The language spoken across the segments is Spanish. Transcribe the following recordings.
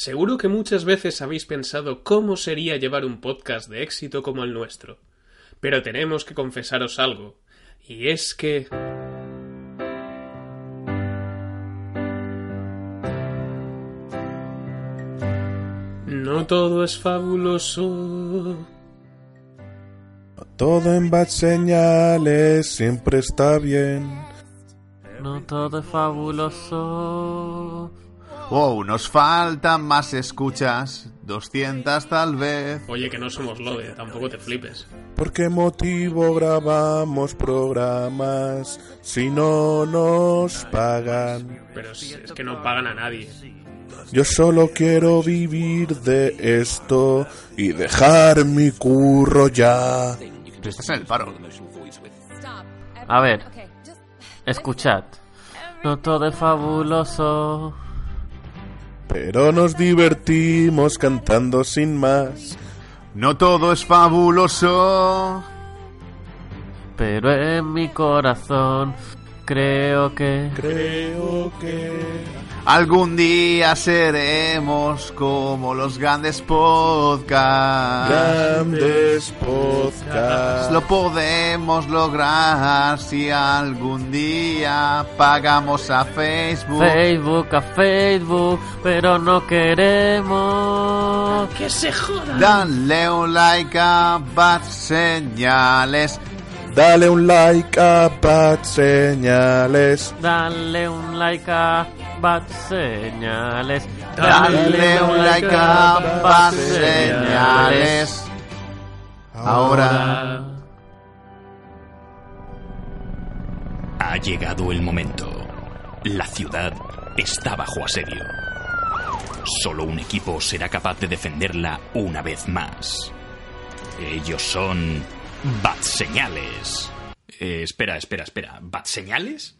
Seguro que muchas veces habéis pensado cómo sería llevar un podcast de éxito como el nuestro. Pero tenemos que confesaros algo, y es que... No todo es fabuloso. Todo en bad señales siempre está bien. No todo es fabuloso. Wow, nos faltan más escuchas. 200 tal vez. Oye, que no somos Lode, tampoco te flipes. ¿Por qué motivo grabamos programas si no nos pagan? Pero es, es que no pagan a nadie. Yo solo quiero vivir de esto y dejar mi curro ya. Tú estás en el paro. A ver, escuchad. No todo es fabuloso. Pero nos divertimos cantando sin más. No todo es fabuloso. Pero en mi corazón creo que... Creo que Algún día seremos como los grandes podcasts. grandes podcasts. Lo podemos lograr si algún día pagamos a Facebook. Facebook a Facebook, pero no queremos... ¡Que se joda! Dale un like a Bad Señales. Dale un like a Bad Señales. Dale un like a Bad Señales. Dale un like a Bad Señales. Ahora. Ha llegado el momento. La ciudad está bajo asedio. Solo un equipo será capaz de defenderla una vez más. Ellos son Bat Señales. Eh, espera, espera, espera. ¿Bat Señales?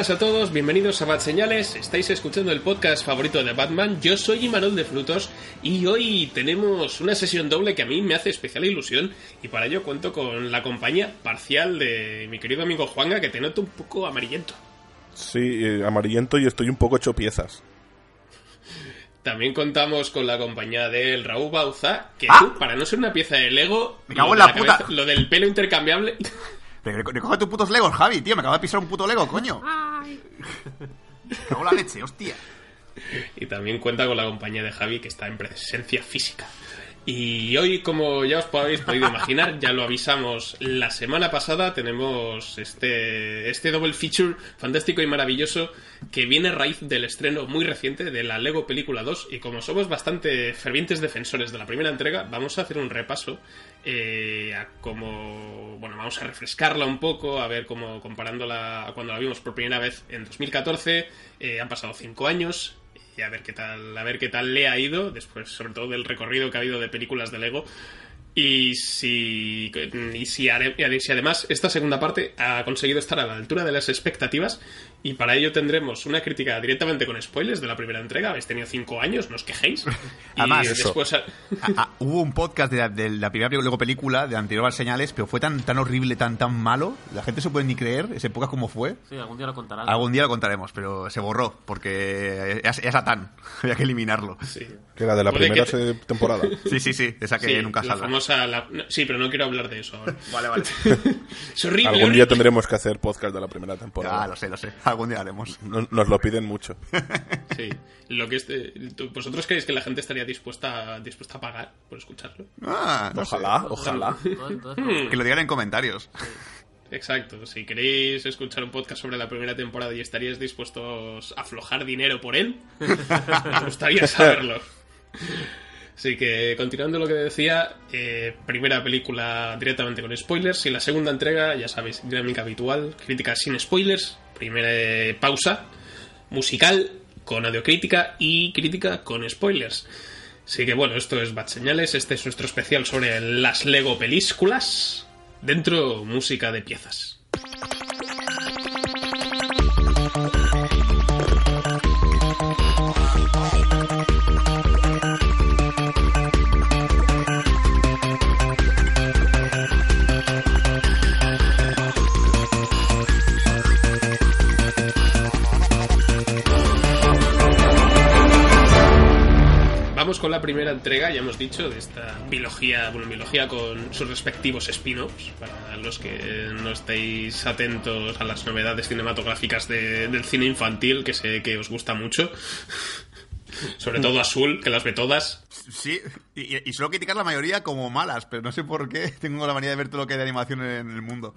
buenas a todos, bienvenidos a Bad Señales, estáis escuchando el podcast favorito de Batman, yo soy Imanol de Frutos y hoy tenemos una sesión doble que a mí me hace especial ilusión y para ello cuento con la compañía parcial de mi querido amigo Juanga que te noto un poco amarillento. Sí, eh, amarillento y estoy un poco hecho piezas. También contamos con la compañía del Raúl Bauza, que ¡Ah! tú, para no ser una pieza de Lego, Me cago lo en de la puta. lo del pelo intercambiable... Recoge tus putos Legos, Javi, tío. Me acabo de pisar un puto Lego, coño. Cago en la leche, hostia. Y también cuenta con la compañía de Javi que está en presencia física. Y hoy, como ya os habéis podido imaginar, ya lo avisamos la semana pasada, tenemos este, este double feature fantástico y maravilloso que viene a raíz del estreno muy reciente de la Lego Película 2 y como somos bastante fervientes defensores de la primera entrega, vamos a hacer un repaso eh, a cómo, bueno, vamos a refrescarla un poco, a ver cómo comparándola a cuando la vimos por primera vez en 2014, eh, han pasado cinco años, y a ver qué tal a ver qué tal le ha ido después sobre todo del recorrido que ha habido de películas de Lego. Y si y si, además esta segunda parte ha conseguido estar a la altura de las expectativas y para ello tendremos una crítica directamente con spoilers de la primera entrega habéis tenido cinco años no os quejéis y Además, después Ah, ah, hubo un podcast de la, de la primera luego película, de anterior a señales, pero fue tan, tan horrible, tan, tan malo. La gente se puede ni creer ese podcast como fue. Sí, algún día lo contarán. Algún día lo contaremos, pero se borró, porque es, es Satán. Había que eliminarlo. sí. Que la de la Puede primera que- temporada. Sí, sí, sí, esa que Sí, nunca famosa- la- sí, pero no quiero hablar de eso ahora. Vale, vale. es horrible. Algún día horrible. tendremos que hacer podcast de la primera temporada. lo sé, lo sé. Algún día haremos. No- Nos lo piden mucho. Sí. Lo que este, ¿tú- ¿Vosotros creéis que la gente estaría dispuesta, dispuesta a pagar por escucharlo? Ah, no sé. Ojalá, ojalá. Entonces, entonces, Que lo digan en comentarios. Exacto. Si queréis escuchar un podcast sobre la primera temporada y estaríais dispuestos a aflojar dinero por él, me gustaría saberlo. Así que, continuando lo que decía, eh, primera película directamente con spoilers y la segunda entrega, ya sabéis, dinámica habitual, crítica sin spoilers, primera eh, pausa, musical, con audiocrítica y crítica con spoilers. Así que bueno, esto es Bad Señales, este es nuestro especial sobre las Lego películas, dentro música de piezas. La primera entrega, ya hemos dicho, de esta biología, bueno, biología con sus respectivos spin-offs, para los que no estéis atentos a las novedades cinematográficas de- del cine infantil, que sé que os gusta mucho. Sobre todo Azul, que las ve todas. Sí, y, y suelo criticar la mayoría como malas, pero no sé por qué tengo la manía de ver todo lo que hay de animación en el mundo.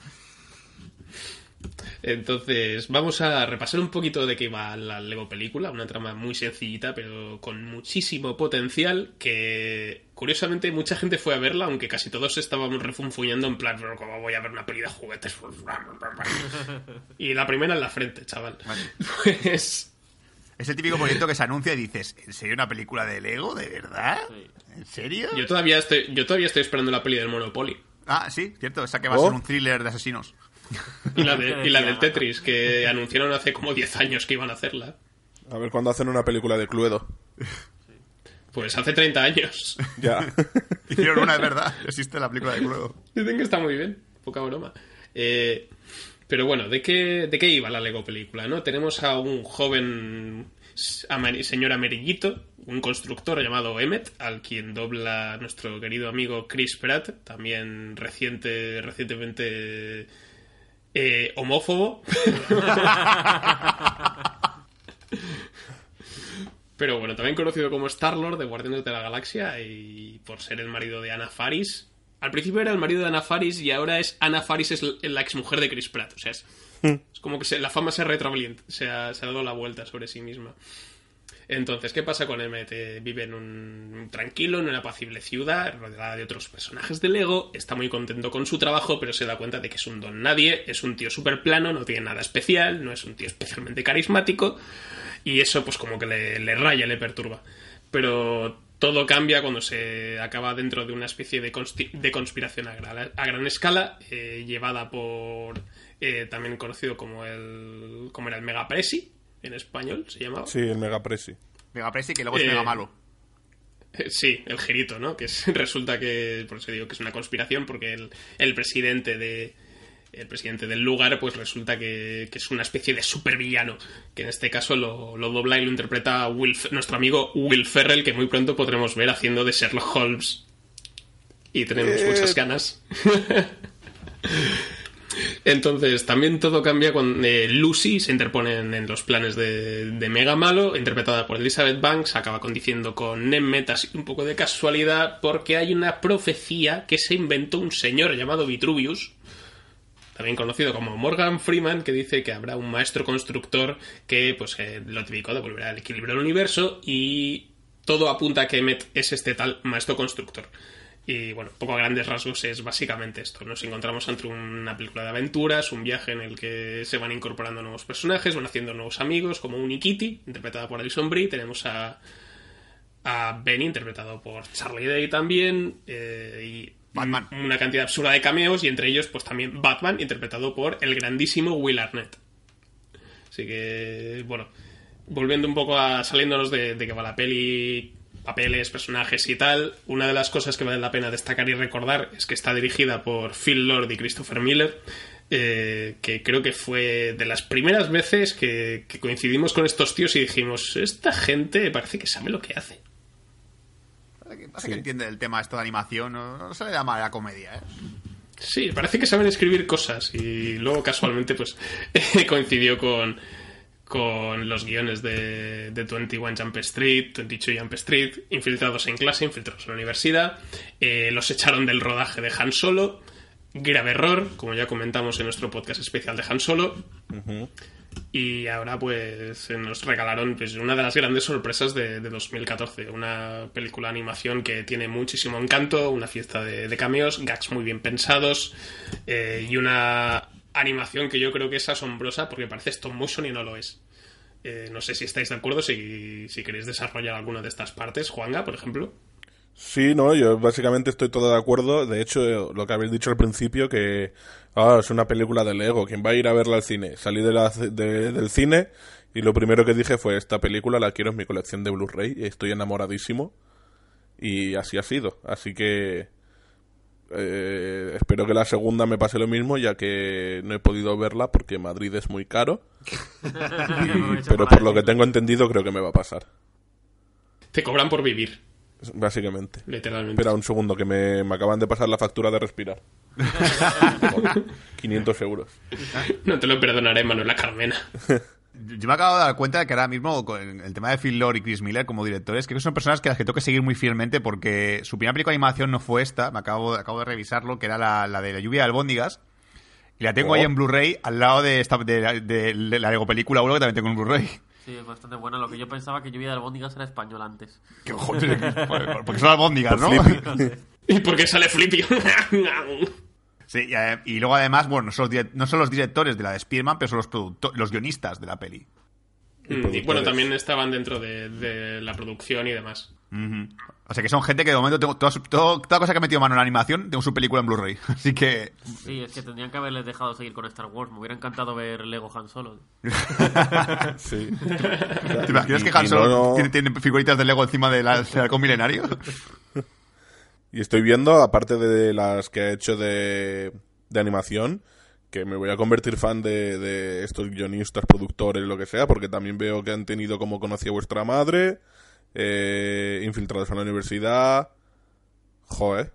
Entonces, vamos a repasar un poquito de qué va la Lego película, una trama muy sencillita, pero con muchísimo potencial, que curiosamente mucha gente fue a verla, aunque casi todos estábamos refunfuñando en plan, pero ¿cómo voy a ver una peli de juguetes? Y la primera en la frente, chaval. Pues... Es el típico proyecto que se anuncia y dices, ¿en serio una película de Lego? ¿De verdad? ¿En serio? Yo todavía estoy, yo todavía estoy esperando la peli del Monopoly. Ah, sí, cierto, esa que va a Oh. ser un thriller de asesinos. Y la, de- y la del Tetris, que anunciaron hace como 10 años que iban a hacerla. A ver cuándo hacen una película de Cluedo. Pues hace 30 años. Ya. Hicieron una, es verdad, existe la película de Cluedo. Dicen que está muy bien, poca broma. Eh, pero bueno, ¿de qué, ¿de qué iba la Lego película? ¿no? Tenemos a un joven señor amarillito, un constructor llamado Emmet, al quien dobla nuestro querido amigo Chris Pratt, también reciente, recientemente eh, homófobo. Pero bueno, también conocido como Star-Lord de Guardianes de la Galaxia y por ser el marido de Anna Faris. Al principio era el marido de Anna Faris y ahora es Anna Faris es la exmujer de Chris Pratt. O sea, es, es como que se- la fama se retroalienta, se ha, se ha dado la vuelta sobre sí misma. Entonces, ¿qué pasa con Emmet? Eh, vive en un tranquilo, en una apacible ciudad, rodeada de otros personajes de Lego, está muy contento con su trabajo, pero se da cuenta de que es un don nadie, es un tío súper plano, no tiene nada especial, no es un tío especialmente carismático, y eso pues como que le, raya, le perturba. Pero todo cambia cuando se acaba dentro de una especie de, conspiración a gran, escala, eh, llevada por eh, también conocido como el como era el Mega Presi en español, se llamaba. Sí, el Mega Presi. Mega Presi, que luego es Eh, mega malo. Eh, Sí, el girito, ¿no? Que es- resulta que, por eso digo que es una conspiración, porque el, el presidente de el presidente del lugar, pues resulta que, que es una especie de supervillano, que en este caso lo, lo dobla y lo interpreta Will, nuestro amigo Will Ferrell, que muy pronto podremos ver haciendo de Sherlock Holmes. Y tenemos Eh. muchas ganas. Entonces, también todo cambia cuando eh, Lucy se interpone en, los planes de, Mega Malo, interpretada por Elizabeth Banks, acaba condiciendo con Nemmet así un poco de casualidad, porque hay una profecía que se inventó un señor llamado Vitruvius, también conocido como Morgan Freeman, que dice que habrá un maestro constructor que, pues, eh, lo típico, devolverá el equilibrio al universo y todo apunta a que Emmet es este tal maestro constructor. Y bueno, poco a grandes rasgos es básicamente esto. Nos encontramos ante una película de aventuras, un viaje en el que se van incorporando nuevos personajes, van haciendo nuevos amigos, como Unikitty, interpretada por Alison Brie. Tenemos a, a Benny, interpretado por Charlie Day también. eh, y Batman. una cantidad absurda de cameos, y entre ellos, pues también Batman, interpretado por el grandísimo Will Arnett. Así que, bueno, volviendo un poco a saliéndonos de, de que va la peli, papeles, personajes y tal, una de las cosas que vale la pena destacar y recordar es que está dirigida por Phil Lord y Christopher Miller, eh, que creo que fue de las primeras veces que, que coincidimos con estos tíos y dijimos, esta gente parece que sabe lo que hace. Parece que, entiende el tema esto de animación, no, no se le llama la comedia, ¿eh? Sí, parece que saben escribir cosas y luego casualmente pues coincidió con, con los guiones de, de 21 Jump Street, 22 Jump Street, infiltrados en clase, infiltrados en la universidad, eh, los echaron del rodaje de Han Solo grave error, como ya comentamos en nuestro podcast especial de Han Solo. Y ahora pues nos regalaron pues, una de las grandes sorpresas de, de 2014, una película de animación que tiene muchísimo encanto, una fiesta de, de cameos, gags muy bien pensados eh, y una animación que yo creo que es asombrosa porque parece stop motion y no lo es. Eh, no sé si estáis de acuerdo, si, si queréis desarrollar alguna de estas partes, Juanga, por ejemplo. Sí, no, yo básicamente estoy todo de acuerdo. De hecho, lo que habéis dicho al principio, que es una película de Lego, ¿quién va a ir a verla al cine? Salí de la, de- del cine y lo primero que dije fue, esta película la quiero en mi colección de Blu-ray, estoy enamoradísimo. Y así ha sido. Así que eh, espero que la segunda me pase lo mismo, ya que no he podido verla porque Madrid es muy caro. Y- pero por lo que tengo entendido, creo que me va a pasar. Te cobran por vivir, Básicamente. literalmente. Espera un segundo, que me, me acaban de pasar la factura de respirar. Joder, 500 euros. No te lo perdonaré, Manuela Carmena. Yo me acabo de dar cuenta de que ahora mismo con el tema de Phil Lord y Chris Miller como directores, creo que son personas que las que tengo que seguir muy fielmente porque su primera película de animación no fue esta, me acabo, acabo de revisarlo, que era la, la de la lluvia de albóndigas. Y la tengo Oh. ahí en Blu-ray al lado de, esta, de, la- de la Lego película 1 que también tengo en Blu-ray. Sí, es bastante buena. Lo que yo pensaba que Lluvia de Albóndigas era español antes. Que joder, joder, porque son albóndigas, ¿no? ¿Y por qué sale Flippy? Sí, y, eh, y luego además, bueno, no son, los, direct- no son los directores de la de Spearman, pero son los, los guionistas de la peli. Mm, y bueno, también estaban dentro de, de la producción y demás. O sea que son gente que de momento tengo toda, cosa que ha metido mano en la animación, tengo su película en Blu-ray. Así que Sí, es que tendrían que haberles dejado seguir con Star Wars. Me hubiera encantado ver Lego Han Solo. Sí. ¿Te imaginas Y- que Han Solo no- tiene, tiene figuritas de Lego encima de la- del halcón milenario? Y estoy viendo, aparte de las que ha hecho de, de animación, que me voy a convertir fan de, de estos guionistas, productores, lo que sea, porque también veo que han tenido como conocía vuestra madre, eh, infiltrados en la universidad. Joder.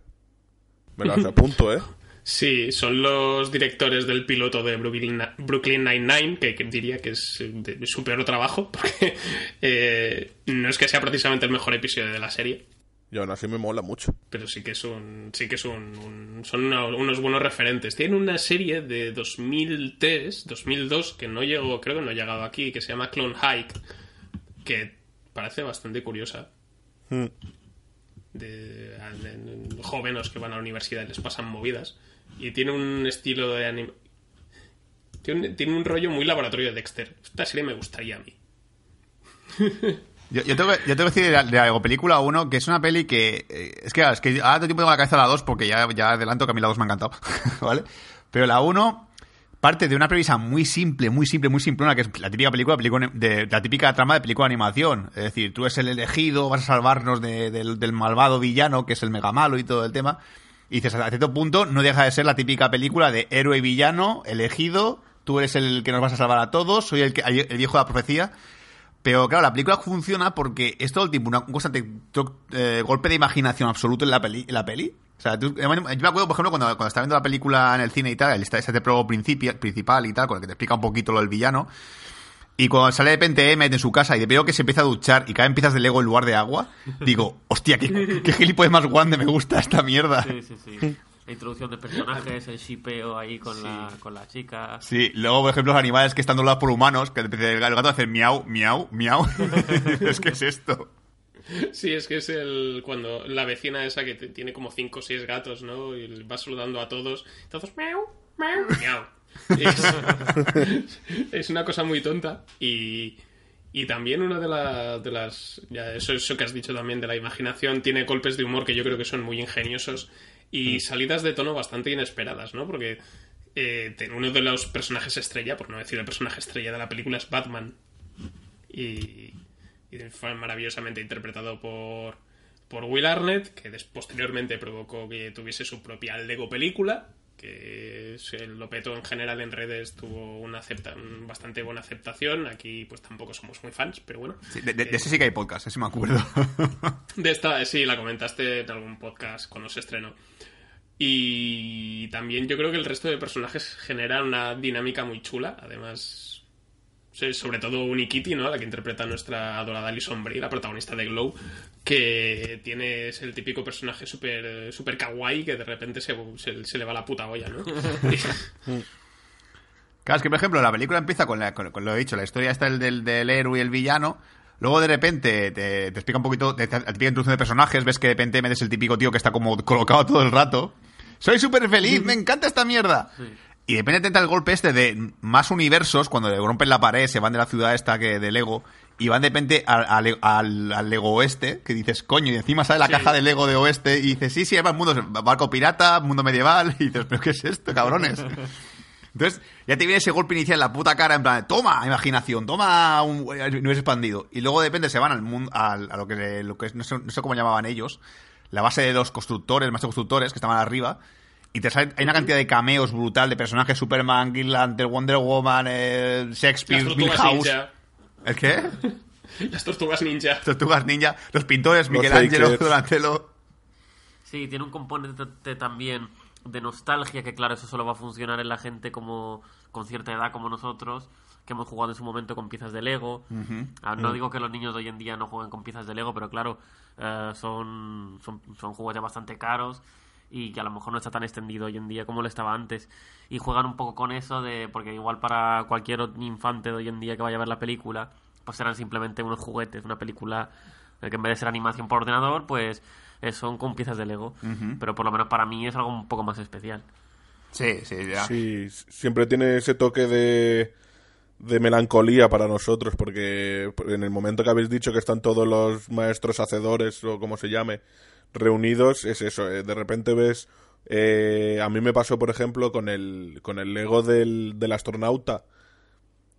Me las apunto, ¿eh? Sí, son los directores del piloto de Brooklyn, Nine-Nine, que, diría que es su peor trabajo, porque eh, no es que sea precisamente el mejor episodio de la serie, Y aún así me mola mucho. pero sí que es un, sí que es un, un- son una- unos buenos referentes. Tienen una serie de 2003, 2002, que no llegó, creo que no ha llegado aquí, que se llama Clone Hike, que parece bastante curiosa. Mm. de, de- de jóvenes que van a la universidad y les pasan movidas. Y tiene un estilo de anime. Tiene un, tiene un rollo muy laboratorio de Dexter. Esta serie me gustaría a mí. Yo, tengo, yo tengo que decir de Lego película 1 que es una peli que... eh, es que, es que ahora tiempo tengo la cabeza la 2 porque ya, ya adelanto que a mí la 2 me ha encantado. ¿Vale? Pero la 1 parte de una premisa muy simple, muy simple, muy simple, una que es la típica película, película de, la típica trama de película de animación. Es decir, tú eres el elegido, vas a salvarnos de- del, del malvado villano, que es el mega malo y todo el tema. Y dices, a cierto punto, no deja de ser la típica película de héroe villano, elegido, tú eres el que nos vas a salvar a todos, soy el, que, el viejo de la profecía. Pero claro, la película funciona porque es todo el tiempo una- un constante eh, golpe de imaginación absoluto en la peli. En la peli. O sea, tú- yo me acuerdo, por ejemplo, cuando, cuando estaba viendo la película en el cine y tal, el- este, este prólogo principal y tal, con el que te explica un poquito lo del villano. Y cuando sale de repente Emmett en su casa y veo que se empieza a duchar y caen piezas de Lego en lugar de agua, digo, hostia, qué, qué gilipollas más guande me gusta esta mierda. Sí, sí, sí. La introducción de personajes, el shipeo ahí con, la, con la chica. Sí, luego, por ejemplo, los animales que están doblados por humanos, que el gato hace miau, miau, miau. es que es esto. Sí, es que es el. Cuando la vecina esa que te- tiene como 5 o 6 gatos, ¿no? Y va saludando a todos. Entonces, miau, miau, miau. Es, es una cosa muy tonta. Y. Y también una de, la- de las. Ya, eso, eso que has dicho también de la imaginación tiene golpes de humor que yo creo que son muy ingeniosos y salidas de tono bastante inesperadas, ¿no? Porque eh, uno de los personajes estrella, por no decir el personaje estrella de la película, es Batman. Y, y fue maravillosamente interpretado por, por Will Arnett, que posteriormente provocó que tuviese su propia Lego película, que se lo petó en general en redes, tuvo una acepta bastante buena aceptación. Aquí pues tampoco somos muy fans, pero bueno. Sí, de, de- de ese sí que hay podcast, ese me acuerdo. De esta, sí, la comentaste en algún podcast cuando se estrenó. Y también yo creo que el resto de personajes generan una dinámica muy chula. Además, Sí, Sobre todo Unikitty, ¿no? La que interpreta nuestra adorada Alison Brie, la protagonista de Glow, que tiene es el típico personaje súper super kawaii que de repente se, se- se le va la puta olla, ¿no? Claro, es que, por ejemplo, la película empieza con, la- con- con lo he dicho, la historia está del, del, del héroe y el villano. Luego, de repente, te, te explica un poquito, te, te, te explica introducción de personajes, ves que de repente metes el típico tío que está como colocado todo el rato. Soy súper feliz, me encanta esta mierda. Y de repente el golpe este de más universos, cuando le rompen la pared, se van de la ciudad esta que de Lego, y van de repente al, al, al- Lego Oeste, que dices, coño, y encima sale la Sí. caja de Lego de Oeste, y dices, sí, sí, además mundo, barco pirata, mundo medieval, y dices, pero ¿qué es esto, cabrones? Entonces, ya te viene ese golpe inicial en la puta cara, en plan, toma imaginación, toma un universo expandido. Y luego de repente se van al mundo, al- a lo que, lo que no, sé, no sé cómo llamaban ellos, la base de los constructores, más constructores, que estaban arriba. Y te sale, hay una cantidad de cameos brutal de personajes: Superman, Green Lantern, Wonder Woman, eh, Shakespeare, Milhouse. ninja. ¿El qué? Las tortugas ninja. Tortugas Ninja, los pintores, Los Michelangelo. Donatello. Sí, tiene un componente también de nostalgia, que claro, eso solo va a funcionar en la gente como con cierta edad como nosotros, que hemos jugado en su momento con piezas de Lego. Ah, Mm. No digo que los niños de hoy en día no jueguen con piezas de Lego, pero claro, eh, son, son, son juguetes bastante caros y que a lo mejor no está tan extendido hoy en día como lo estaba antes. Y juegan un poco con eso de, porque igual para cualquier infante de hoy en día que vaya a ver la película, pues serán simplemente unos juguetes, una película que en vez de ser animación por ordenador, pues eh, son con piezas de Lego. Pero por lo menos para mí es algo un poco más especial. Sí, sí, ya. Sí, siempre tiene ese toque de, de melancolía para nosotros, porque en el momento que habéis dicho que están todos los maestros hacedores, o como se llame, reunidos, es eso, eh, de repente ves... eh, a mí me pasó, por ejemplo, con el, con el Lego del, del astronauta,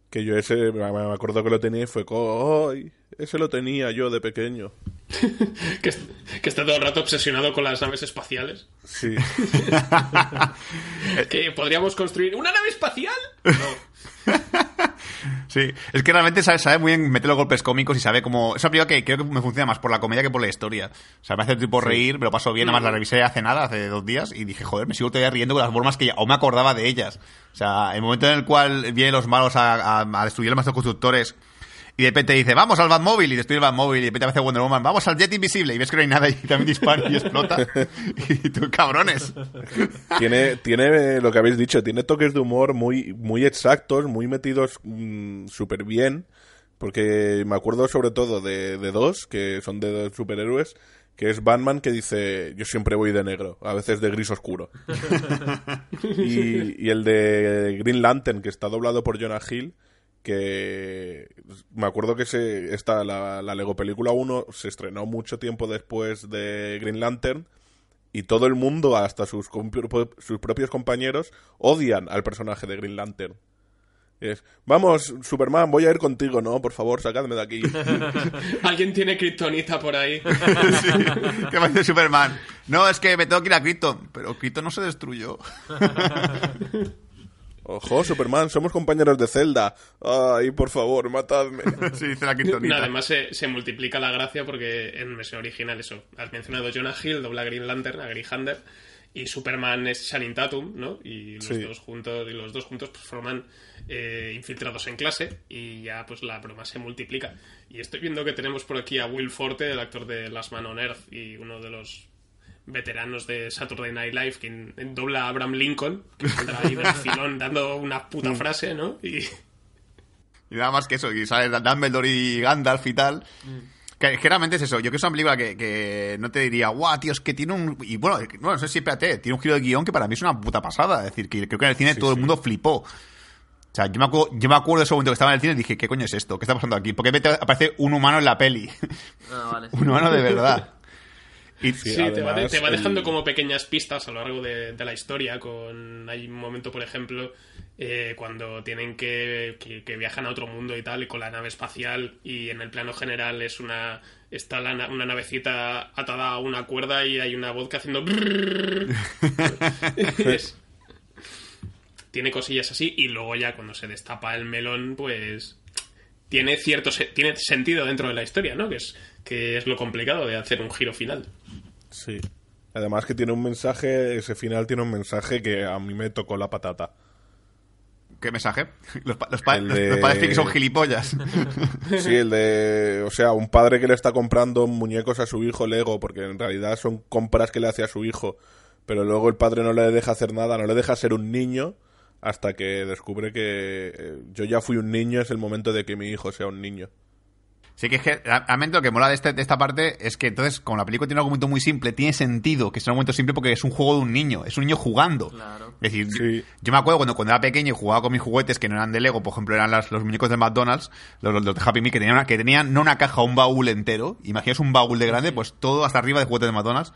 que yo ese, me acuerdo que lo tenía y fue ¡ay! Ese lo tenía yo de pequeño. Que, que está todo el rato obsesionado con las naves espaciales. Sí. Que podríamos construir una nave espacial. No. Sí, es que realmente sabe, sabe muy bien meter los golpes cómicos y sabe cómo... Es una película que creo que me funciona más por la comedia que por la historia. O sea, me hace tipo reír, me lo paso bien, nada más la revisé hace nada, hace dos días, y dije, joder, me sigo todavía riendo con las bromas que ya, aún me acordaba de ellas. O sea, el momento en el cual vienen los malos a, a, a destruir los maestros constructores y de repente dice, vamos al Batmóvil, y destruye el Batmóvil, y de repente aparece Wonder Woman, vamos al jet invisible, y ves que no hay nada, y también dispara y explota. y tú, cabrones. tiene, tiene lo que habéis dicho, tiene toques de humor muy, muy exactos, muy metidos súper bien. Porque me acuerdo sobre todo de, de dos, que son de dos superhéroes, que es Batman que dice, yo siempre voy de negro, a veces de gris oscuro. y, y el de Green Lantern, que está doblado por Jonah Hill, que me acuerdo que se, esta, la, la Lego Película 1 se estrenó mucho tiempo después de Green Lantern y todo el mundo, hasta sus, sus propios compañeros, odian al personaje de Green Lantern. Es, vamos, Superman, voy a ir contigo, ¿no? Por favor, sacadme de aquí. Alguien tiene kriptonita por ahí. Sí, que parece Superman. No, es que me tengo que ir a Krypton, pero Krypton no se destruyó. Ojo, Superman, somos compañeros de celda. Ay, por favor, matadme. Sí, dice la No, además se, se multiplica la gracia porque en versión original eso. Has mencionado Jonah Hill, dobla Green Lantern, a Green Hunter, y Superman es Channing Tatum, ¿no? Y los Sí. dos juntos, y los dos juntos pues, forman eh, infiltrados en clase y ya pues la broma se multiplica. Y estoy viendo que tenemos por aquí a Will Forte, el actor de Last Man on Earth y uno de los veteranos de Saturday Night Live, quien dobla a Abraham Lincoln, que saldrá ahí del filón dando una puta frase, ¿no? Y Y nada más que eso, y sale Dumbledore y Gandalf y tal. Que, que realmente es eso. Yo creo que es una película que, que no te diría, guau, tío, es que tiene un. Y bueno, no, no sé si espérate, tiene un giro de guion que para mí es una puta pasada. Es decir, que creo que en el cine todo el mundo flipó. O sea, yo me, acuerdo, yo me acuerdo de ese momento que estaba en el cine y dije, ¿qué coño es esto? ¿Qué está pasando aquí? Porque aparece un humano en la peli. Ah, vale. un humano de verdad. Sí, Sí, te va, te dejando el- como pequeñas pistas a lo largo de, de la historia. Con Hay un momento, por ejemplo, eh, cuando tienen que, que, que viajan a otro mundo y tal, y con la nave espacial, y en el plano general es una está la na- una navecita atada a una cuerda y hay una voz que haciendo... Es- tiene cosillas así, y luego ya cuando se destapa el melón, pues tiene cierto tiene sentido dentro de la historia, ¿no? Que es, que es lo complicado de hacer un giro final. Sí. Además que tiene un mensaje, ese final tiene un mensaje que a mí me tocó la patata. ¿Qué mensaje? Los, pa- los, pa- los- de- los padres friki son gilipollas. Sí, el de. O sea, un padre que le está comprando muñecos a su hijo Lego, porque en realidad son compras que le hace a su hijo, pero luego el padre no le deja hacer nada, no le deja ser un niño hasta que descubre que eh, yo ya fui un niño, es el momento de que mi hijo sea un niño. Sí, que es que realmente lo que mola de, este- de esta parte es que entonces, como la película tiene un argumento muy simple, tiene sentido que sea un argumento simple porque es un juego de un niño, es un niño jugando. Claro. Es decir, Sí. yo me acuerdo cuando, cuando era pequeño y jugaba con mis juguetes que no eran de Lego, por ejemplo, eran las- los muñecos de McDonald's, los, los de Happy Meal, que tenían, una- que tenían no una caja, un baúl entero. Imaginas un baúl de grande, pues todo hasta arriba de juguetes de McDonald's.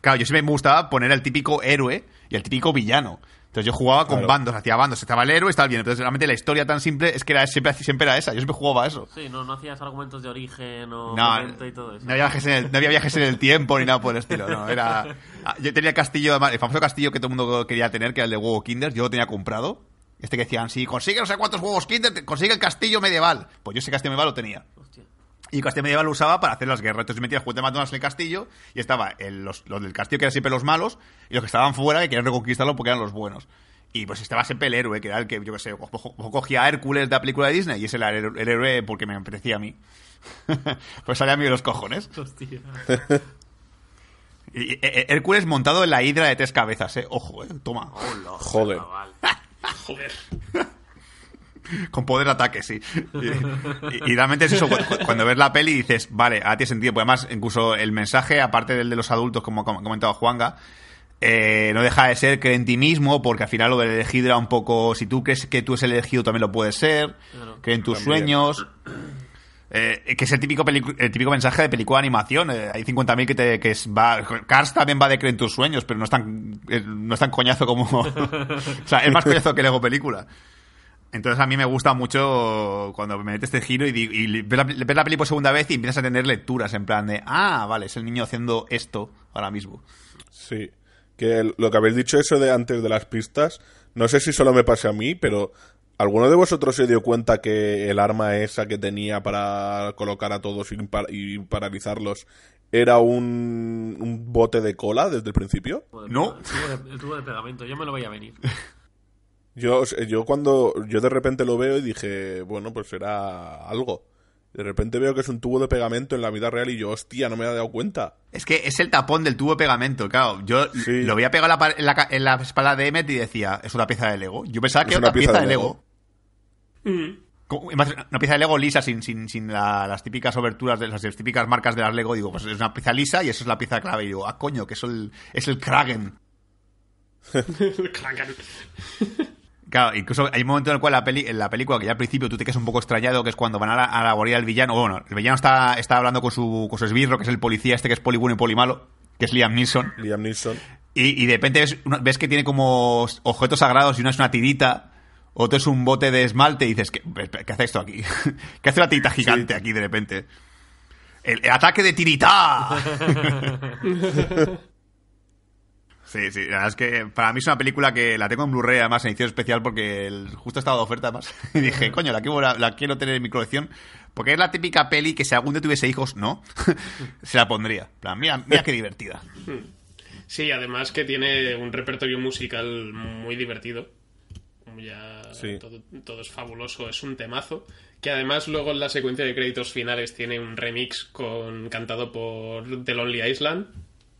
Claro, yo siempre me gustaba poner el típico héroe y el típico villano. Entonces yo jugaba con Claro. bandos, hacía bandos, estaba el héroe, estaba el villano. Entonces realmente la historia tan simple es que era, siempre, siempre era esa. Yo siempre jugaba a eso. Sí, no, no hacías argumentos de origen o No, momento y todo eso. no había, viajes en el, no había viajes en el tiempo ni nada por el estilo, no. Era, ah, yo tenía el castillo, además, el famoso castillo que todo el mundo quería tener, que era el de huevo Kinder, yo lo tenía comprado. Este que decían, si consigue no sé cuántos huevos Kinder, consigue el castillo medieval. Pues yo ese castillo medieval lo tenía. Y el castillo medieval lo usaba para hacer las guerras. Entonces metía juguete de McDonald's en el castillo y estaba el- los, los del castillo que eran siempre los malos y los que estaban fuera que querían reconquistarlo porque eran los buenos. Y pues estaba siempre el héroe, que era el que, yo qué sé, co- co- cogía a Hércules de la película de Disney y ese era el, héroe- el héroe porque me apetecía a mí. pues salía a mí de los cojones. Hostia. Y, eh, eh, Hércules montado en la hidra de tres cabezas, eh. Ojo, eh. Toma. Hola, Joder. Joder. Con poder de ataque, sí. Y, y- y realmente es eso, cu- cu- cuando ves la peli dices, vale, ahora tiene sentido. Pues además, incluso el mensaje, aparte del de los adultos, como ha comentado Juanga, eh, no deja de ser creer en ti mismo, porque al final lo del elegido era un poco, si tú crees que tú es el elegido, también lo puedes ser, Claro. cree en tus También. sueños. Eh, que es el típico, el típico mensaje de película de animación. Eh, hay 50.000 que te que es, va. Cars también va de creer en tus sueños, pero no es tan, eh, no es tan coñazo como. o sea, es más coñazo que Lego Película. Entonces a mí me gusta mucho cuando me mete este giro y, y ves la, ves la peli por segunda vez y empiezas a tener lecturas en plan de, ah, vale, es el niño haciendo esto ahora mismo. Sí. Que lo que habéis dicho eso de antes de las pistas, no sé si solo me pasa a mí, pero ¿alguno de vosotros se dio cuenta que el arma esa que tenía para colocar a todos y, par- y paralizarlos era un, un bote de cola desde el de- No. El tubo, de, el tubo de pegamento, yo me lo veía venir. Yo, yo cuando yo de repente lo veo y dije, bueno, pues será algo. De repente veo que es un tubo de pegamento en la vida real y yo, hostia, no me había dado cuenta. Es que es el tapón del tubo de pegamento, claro. Yo Sí. lo había pegado en la, en, la, espalda de Emmet y decía, es una pieza de Lego. Yo pensaba que Es era una pieza, de Lego. Mm. Como- además, Una pieza de Lego lisa, sin, sin, sin la- las típicas oberturas, de las típicas marcas de las Lego. Digo, pues es una pieza lisa y eso es la pieza clave. Y digo, ah, coño, que es el, es el Kragen. Claro, incluso hay un momento en el cual la peli, en la película, que ya al principio tú te quedas un poco extrañado, que es cuando van a la, a la guarida del villano. Bueno, el villano está, está hablando con su, con su esbirro, que es el policía este que es poli bueno y poli malo, que es Liam Neeson. Liam Neeson. Y, y de repente ves, ves que tiene como objetos sagrados y una es una tirita, otro es un bote de esmalte y dices, ¿qué, qué hace esto aquí? ¿Qué hace una tirita gigante aquí de repente? El, el ataque de tirita. Sí, sí, la verdad es que para mí es una película que la tengo en Blu-ray además en edición especial porque el- justo estaba de oferta además y dije, coño, la quiero, la, la quiero tener en mi colección porque es la típica peli que si algún día tuviese hijos, no, se la pondría. Plan, mira, mira qué divertida. Sí, además que tiene un repertorio musical muy divertido. Ya Sí. todo, todo es fabuloso, es un temazo. Que además luego en la secuencia de créditos finales tiene un remix con cantado por The Lonely Island.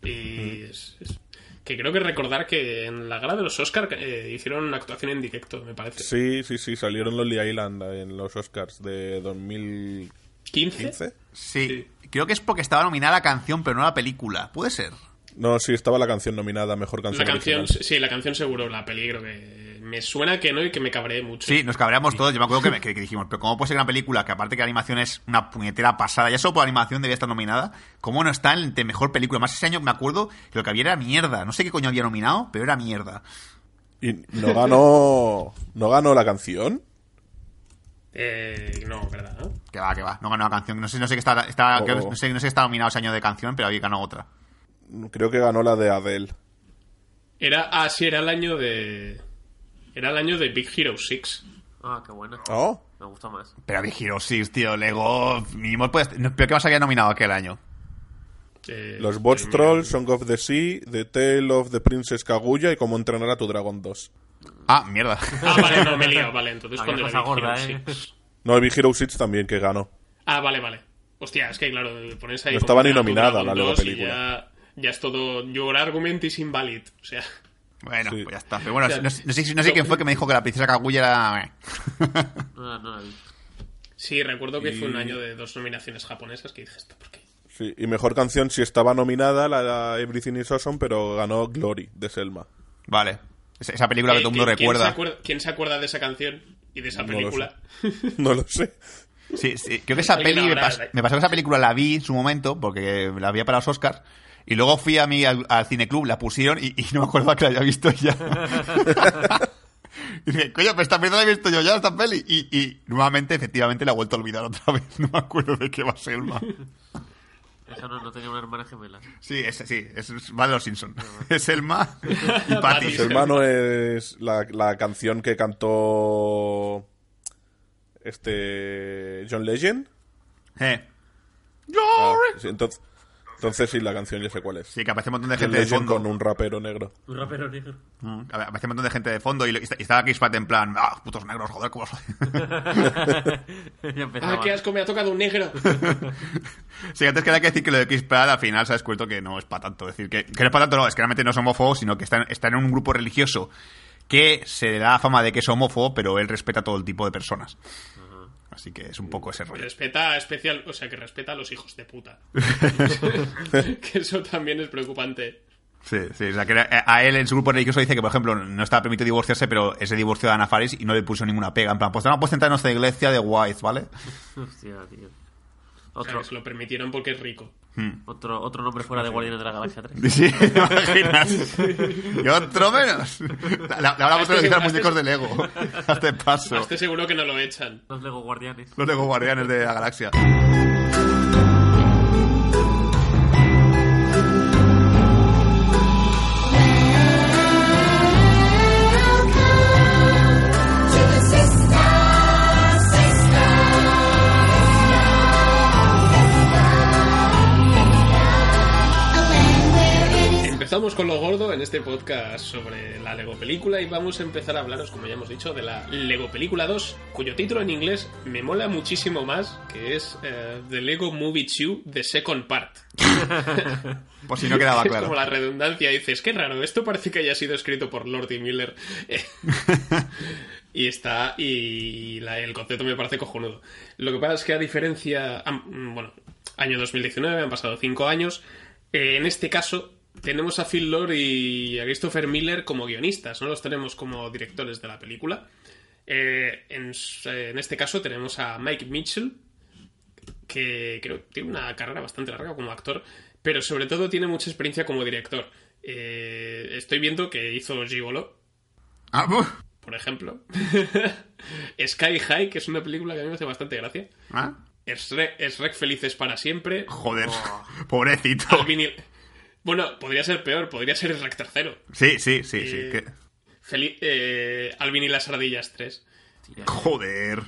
Y es, es- que creo que recordar que en la gala de los Oscars hicieron una actuación en directo, me parece. Sí, sí, sí, salieron los Lee Island en los Oscars de 2015. 15. Sí, creo que es porque estaba nominada la canción pero no la película. ¿Puede ser? No, sí, estaba la canción nominada, mejor canción. La canción, original. sí, la canción seguro, la peli creo que me suena que no y que me cabreé mucho. Sí, nos cabreamos todos. Yo me acuerdo que, me- que- que dijimos, pero ¿cómo puede ser que una película que aparte que la animación es una puñetera pasada, ya solo por animación debía estar nominada, ¿cómo no está en de mejor película? Más ese año me acuerdo que lo que había era mierda. No sé qué coño había nominado, pero era mierda. Y no ganó, no ganó la canción. Eh, no, verdad. ¿no? Que va, que va. No ganó la canción. No sé, no sé qué está, está- Oh, oh. no sé, no sé está nominado ese año de canción, pero había ganado otra. Creo que ganó la de Adele. Era, ah, sí, era el año de. Era el año de Big Hero 6. Ah, qué buena. Oh, Me gusta más. Pero Big Hero 6, tío, Lego. Mínimo, pues, no, ¿Pero qué más había nominado aquel año? Eh, los Bots mira, Trolls, Song of the Sea, The Tale of the Princess Kaguya y Cómo entrenar a tu dragón 2. Ah, mierda. Ah, vale, no, me he liado, vale. Entonces cuando era Big gorda, Hero ¿eh? Six. No, el Big Hero 6 también, que ganó. Ah, vale, vale. Hostia, es que claro, pones ahí. No estaba ni como nominada Dragon la Lego 2 y película. Ya, ya es todo. Your argument is invalid. O sea, Bueno, Sí. pues ya está. Pero bueno, O sea, no, sé- no sé, no sé quién fue que me dijo que la princesa Kaguya era... eh. No, no sí, recuerdo que Y- fue un año de dos nominaciones japonesas que dije esto, ¿por qué? Sí, y mejor canción sí estaba nominada la, la Everything is Awesome, pero ganó Glory de Selma. Vale. Esa, esa película que Eh, todo el mundo ¿quién- quién recuerda. se acuerda- ¿Quién se acuerda de esa canción y de esa No lo película? No lo sé. Sí, sí, creo que esa peli me, me pasó que esa película la vi en su momento porque la vi para los Oscars y luego fui a mi al, al cineclub, la pusieron y, y no me acordaba que la había visto ya. y dije, coño, pero esta película la he visto yo ya, esta peli. Y, y nuevamente, efectivamente, la he vuelto a olvidar otra vez. No me acuerdo de qué va a ser más. Esa no, no tenía una hermana gemela. Sí, es, sí, es, es- va de los Simpsons. Es Elma y Patty. Selma no es la, la canción que cantó este John Legend. Eh. Ah, sí, entonces, entonces sí, la canción ya sé cuál es. Sí, que aparece un montón de gente de fondo. con un rapero negro. Un rapero negro. Mm, Aparece un montón de gente de fondo y, y estaba Chris Pratt en plan, ah, putos negros, joder, cómo soy. ¡Ah, qué asco! Me ha tocado un negro. Sí, antes que hay que decir que lo de Chris Pratt al final se ha descubierto que no es para tanto. Es decir, que, que no es para tanto, no, es que realmente no es homófobo, sino que está, en- está en un grupo religioso que se le da fama de que es homófobo, pero él respeta todo el tipo de personas. Así que es un poco ese rollo. Respeta especial, o sea, que respeta a los hijos de puta. que eso también es preocupante. Sí, sí, o sea, que a él en su grupo religioso dice que, por ejemplo, no estaba permitido divorciarse, pero ese divorcio de Ana Faris y no le puso ninguna pega. En plan, pues no puedes entrar en nuestra iglesia de White, ¿vale? Hostia, tío. Otro, se lo permitieron porque es rico. otro, otro nombre fuera de Guardianes de la Galaxia 3. Sí, ¿te imaginas? Y otro menos. La, la, la vamos a Hazte utilizar seguro- muñecos de Lego. Hazte paso. Estoy seguro que no lo echan. Los Lego Guardianes. Los Lego Guardianes de la Galaxia. Empezamos con lo gordo en este podcast sobre la Lego película y vamos a empezar a hablaros, como ya hemos dicho, de la Lego película 2, cuyo título en inglés me mola muchísimo más, que es eh, The Lego Movie 2, The Second Part. Por si no quedaba Es como claro. la redundancia, dices, qué raro, esto parece que haya sido escrito por Lord y Miller. y está, y la- el concepto me parece cojonudo. Lo que pasa es que a diferencia, bueno, año 2019, han pasado cinco años, eh, en este caso tenemos a Phil Lord y a Christopher Miller como guionistas, no los tenemos como directores de la película. Eh, en, este caso tenemos a Mike Mitchell, que creo que tiene una carrera bastante larga como actor, pero sobre todo tiene mucha experiencia como director. Eh, estoy viendo que hizo Gigolo, Ah, por ejemplo. Sky High, que es una película que a mí me hace bastante gracia. ¿Ah? Es Rec Felices para siempre. Joder, pobrecito. Alvin y- Bueno, podría ser peor, podría ser Rec tercero. Sí, sí, sí, sí. Eh, que- Feli- eh, Alvin y las ardillas 3. Joder.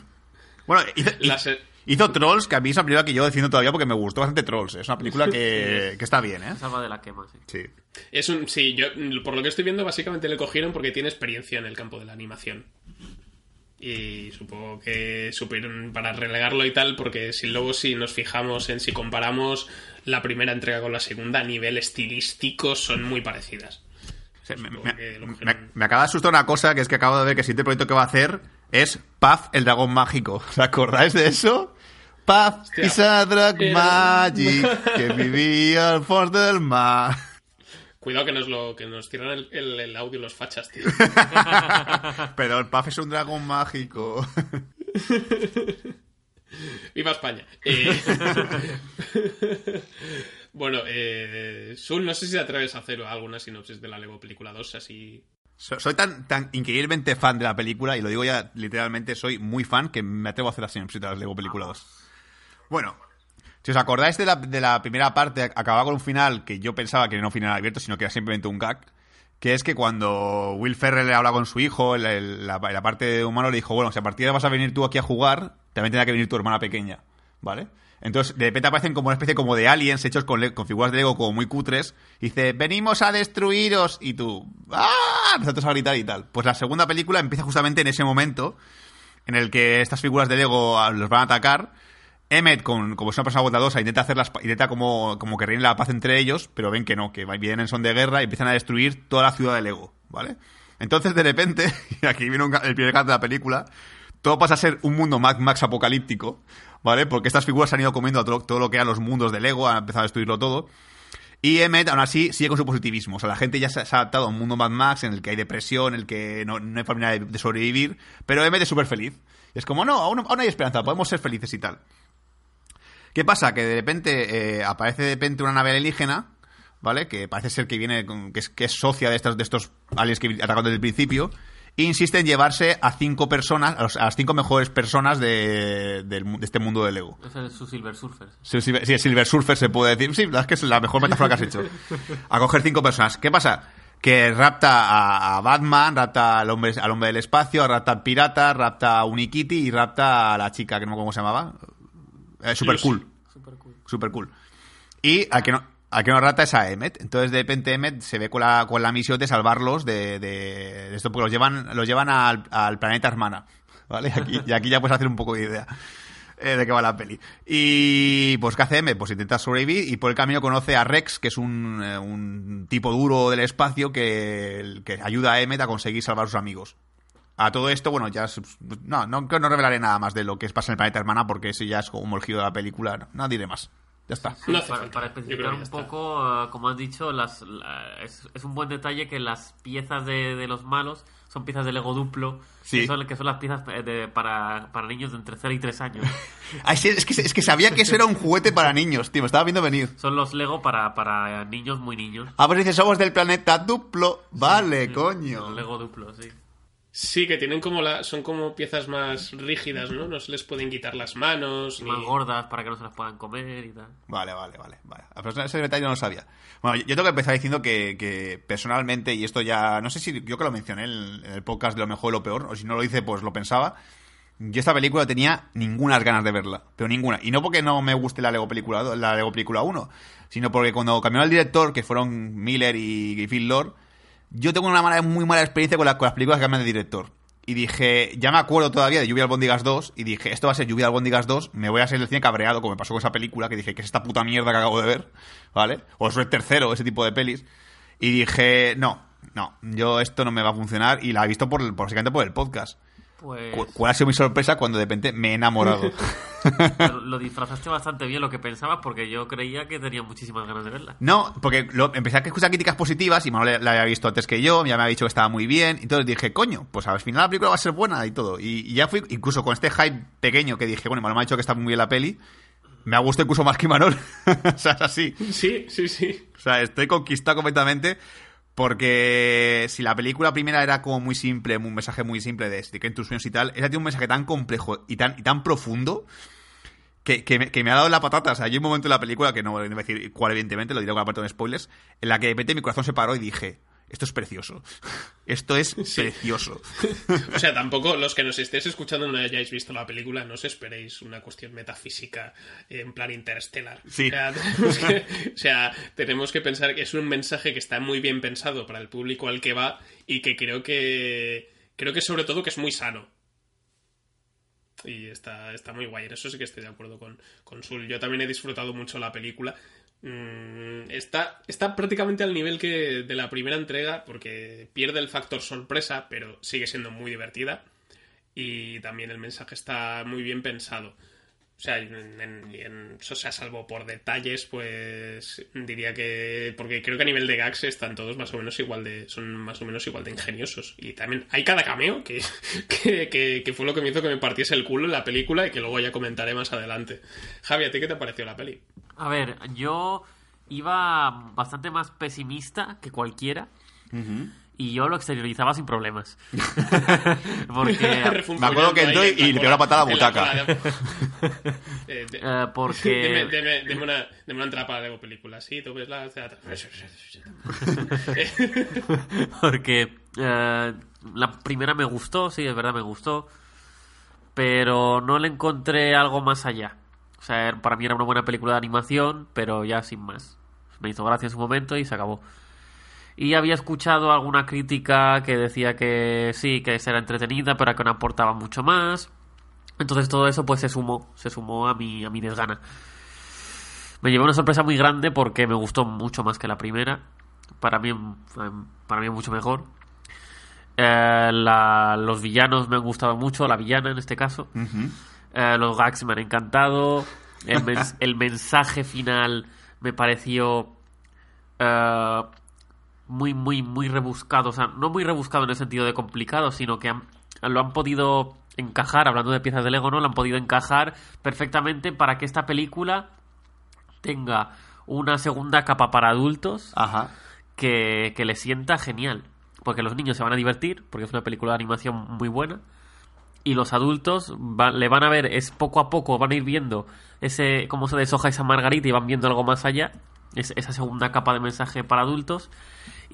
Bueno, hizo, Las- hizo Trolls, que a mí es una película que yo defiendo todavía porque me gustó bastante Trolls. Es una película que, que está bien, ¿eh? Salva de la quema, sí. Sí. Es un. Sí, yo por lo que estoy viendo, básicamente le cogieron porque tiene experiencia en el campo de la animación. Y supongo que supieron para relegarlo y tal, porque si luego si nos fijamos en si comparamos la primera entrega con la segunda, a nivel estilístico son muy parecidas. Me, acaba de asustar una cosa, que es que acabo de ver que el siguiente proyecto que va a hacer es Puff, el dragón mágico. ¿Os acordáis de eso? Puff Hostia. magic que vivía al fondo del mar. Cuidado que nos lo que nos tiran el, el- el audio los fachas, tío. Pero el Puff es un dragón mágico. ¡Viva España! Eh, bueno, eh, Sul, no sé si te atreves a hacer alguna sinopsis de la Lego Película 2, así... So- Soy tan, tan increíblemente fan de la película, y lo digo ya literalmente, soy muy fan que me atrevo a hacer la sinopsis de las Lego Película 2. Bueno, si os acordáis de la, de la primera parte, acababa con un final que yo pensaba que no era un final abierto, sino que era simplemente un gag, que es que cuando Will Ferrell le habla con su hijo, la, la parte de humano le dijo, bueno, si a partir de ahora vas a venir tú aquí a jugar, también tendrá que venir tu hermana pequeña. ¿vale? Entonces, de repente aparecen como una especie como de aliens hechos con, figuras de Lego como muy cutres. Y dice, venimos a destruiros. Y tú, ¡ah! Todos a gritar y tal. Pues la segunda película empieza justamente en ese momento en el que estas figuras de Lego los van a atacar. Emmet, con, como es una persona bondadosa, intenta hacer intenta como, como que reine la paz entre ellos, pero ven que no, que vienen en son de guerra y empiezan a destruir toda la ciudad de Lego, ¿vale? Entonces, de repente, y aquí viene un el primer gato de la película, todo pasa a ser un mundo Mad Max apocalíptico, ¿vale? Porque estas figuras han ido comiendo todo, todo lo que eran los mundos de Lego, han empezado a destruirlo todo. Y Emmet, aún así, sigue con su positivismo. O sea, la gente ya se, ha adaptado a un mundo Mad Max en el que hay depresión, en el que no, no hay forma de, sobrevivir. Pero Emmet es súper feliz. Es como, no, aún, aún hay esperanza, podemos ser felices y tal. ¿Qué pasa? Que de repente eh, aparece de repente una nave alienígena, ¿vale? Que parece ser que viene, con- que es, que es socia de estos, de estos aliens que atacan desde el principio. E insiste en llevarse a cinco personas, a, los- a las cinco mejores personas de, este mundo de Lego. Es su Silver Surfer. Sí, sí, Silver Surfer se puede decir. Sí, la verdad es que es la mejor metáfora que has hecho. A coger cinco personas. ¿Qué pasa? Que rapta a, a Batman, rapta al hombre, al hombre del espacio, rapta al pirata, rapta a Unikitty y rapta a la chica que no me acuerdo cómo se llamaba. Eh, super cool. Super cool. Super cool. Y al que no, que no rata es a Emmet. Entonces de repente Emmet se ve con la, con la misión de salvarlos de, de, de esto, porque los llevan, los llevan al, al planeta hermana. ¿Vale? Aquí, y aquí ya puedes hacer un poco de idea eh, de qué va la peli. Y pues ¿qué hace Emmet? Pues intenta sobrevivir y por el camino conoce a Rex, que es un, eh, un tipo duro del espacio que, que ayuda a Emmet a conseguir salvar a sus amigos. A todo esto, bueno, ya. es- No, no, no revelaré nada más de lo que pasa en el planeta hermana porque ese ya es como el giro de la película. No, no diré más. Ya está. No hace para, para especificar un poco, eh, como has dicho, las, la- es, es un buen detalle que las piezas de, de los malos son piezas de Lego duplo, Sí. que, son, que son las piezas de- para, para niños de entre 0 y 3 años. Ay, sí, es, que, es que sabía que eso era un juguete para niños, tío. Me estaba viendo venir. son los Lego para, para niños muy niños. Ah, pues dice, somos del planeta duplo. Vale, Sí, coño. Lego duplo, sí. Sí, que tienen como la. Son como piezas más rígidas, ¿no? No se les pueden quitar las manos. Y Ni... más gordas para que no se las puedan comer y tal. Vale, vale, vale. vale. Pues ese detalle no lo sabía. Bueno, yo tengo que empezar diciendo que, que personalmente, y esto ya, no sé si yo que lo mencioné en el, podcast de lo mejor y lo peor, o si no lo hice, pues lo pensaba. Yo esta película tenía ningunas ganas de verla, pero ninguna. Y no porque no me guste la Lego película, la Lego película 1, sino porque cuando cambió el director, que fueron Miller y, y Phil Lord, yo tengo una mala- muy mala experiencia con, la- con las películas que cambian de director. Y dije, ya me acuerdo todavía de Lluvia Albóndigas 2, y dije, esto va a ser Lluvia Albóndigas 2, me voy a salir del cine cabreado, como me pasó con esa película, que dije, que es esta puta mierda que acabo de ver, ¿vale? O es el tercero, ese tipo de pelis. Y dije, no, no, yo esto no me va a funcionar, y la he visto por, básicamente por el podcast. Pues Cu- ¿Cuál ha sido mi sorpresa cuando de repente me he enamorado? lo, lo disfrazaste bastante bien lo que pensabas porque yo creía que tenía muchísimas ganas de verla. No, porque lo, empecé a escuchar críticas positivas y Manuel la había visto antes que yo, ya me había dicho que estaba muy bien. Y entonces dije, coño, pues al final la película va a ser buena y todo. Y, y ya fui, incluso con este hype pequeño que dije, bueno, Manuel me ha dicho que está muy bien la peli. Me ha gustado incluso más que Manuel. o sea, es así. Sí, sí, sí. O sea, estoy conquistado completamente. Porque si la película primera era como muy simple, un mensaje muy simple de, que en tus sueños y tal, esa tiene un mensaje tan complejo y tan, y tan profundo que, que me ha dado la patata. O sea, hay un momento en la película, que no voy a decir cuál, evidentemente, lo diré con la parte de spoilers, en la que de repente mi corazón se paró y dije, esto es precioso. Esto es precioso. O sea, tampoco los que nos estéis escuchando no hayáis visto la película, no os esperéis una cuestión metafísica en plan interestelar. Sí. O sea, tenemos que, o sea, tenemos que pensar que es un mensaje que está muy bien pensado para el público al que va y que creo que creo que sobre todo que es muy sano. Y está, está muy guay, en eso sí que estoy de acuerdo con, con Sul. Yo también he disfrutado mucho la película. Mm, está, está prácticamente al nivel que de la primera entrega, porque pierde el factor sorpresa, pero sigue siendo muy divertida. Y también el mensaje está muy bien pensado. O sea, en, en- en- o sea, salvo por detalles, pues diría que. Porque creo que a nivel de gags están todos más o menos igual de. son más o menos igual de ingeniosos. Y también hay cada cameo que, que, que- que fue lo que me hizo que me partiese el culo en la película y que luego ya comentaré más adelante. Javi, ¿a ti qué te pareció la peli? A ver, yo iba bastante más pesimista que cualquiera. Y yo lo exteriorizaba sin problemas. porque. Me acuerdo que entró y- y le pegó la patada a la butaca. Eh, de- porque. Deme, deme- deme una, deme una entrada de película. Sí, tú ves la... porque eh, la primera me gustó, sí, es verdad, me gustó. Pero no le encontré algo más allá. O O sea, para mí era una buena película de animación, pero ya sin más. Me hizo gracia en su momento y se acabó. Y había escuchado alguna crítica que decía que sí, que era entretenida, pero que no aportaba mucho más. Entonces todo eso pues se sumó, se sumó a mi, a mi desgana. Me llevó una sorpresa muy grande porque me gustó mucho más que la primera. Para mí, para mí mucho mejor. Eh, los villanos me han gustado mucho, la villana en este caso. Eh, los gags me han encantado. El, mensaje final me pareció eh, muy, muy, muy rebuscado. O sea, no muy rebuscado en el sentido de complicado, sino que lo han podido encajar, hablando de piezas de Lego, ¿no? Lo han podido encajar perfectamente para que esta película tenga una segunda capa para adultos Que, que le sienta genial. Porque los niños se van a divertir, porque es una película de animación muy buena y los adultos le van a ver, es poco a poco, van a ir viendo ese cómo se deshoja esa margarita y van viendo algo más allá, es, esa segunda capa de mensaje para adultos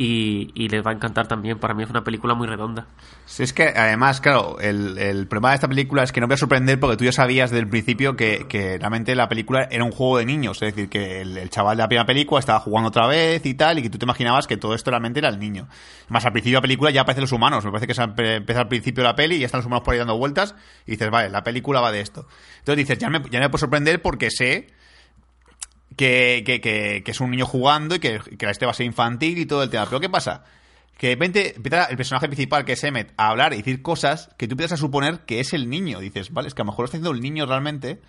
y, les va a encantar también. Para mí es una película muy redonda. Sí, es que además, claro, el, problema de esta película es que no voy a sorprender porque tú ya sabías desde el principio que, realmente la película era un juego de niños. Es decir, que el, chaval de la primera película estaba jugando otra vez y tal, y que tú te imaginabas que todo esto realmente era el niño. Más al principio de la película ya aparecen los humanos. Me parece que se empieza al principio la peli y ya están los humanos por ahí dando vueltas y dices, vale, la película va de esto. Entonces dices, ya me, ya me puedo sorprender porque sé que, que, que, es un niño jugando y que, que este va a ser infantil y todo el tema. Pero ¿qué pasa? Que de repente empieza el personaje principal, que es Emmet, a hablar y decir cosas que tú empiezas a suponer que es el niño. Dices, vale, es que a lo mejor lo está haciendo el niño realmente.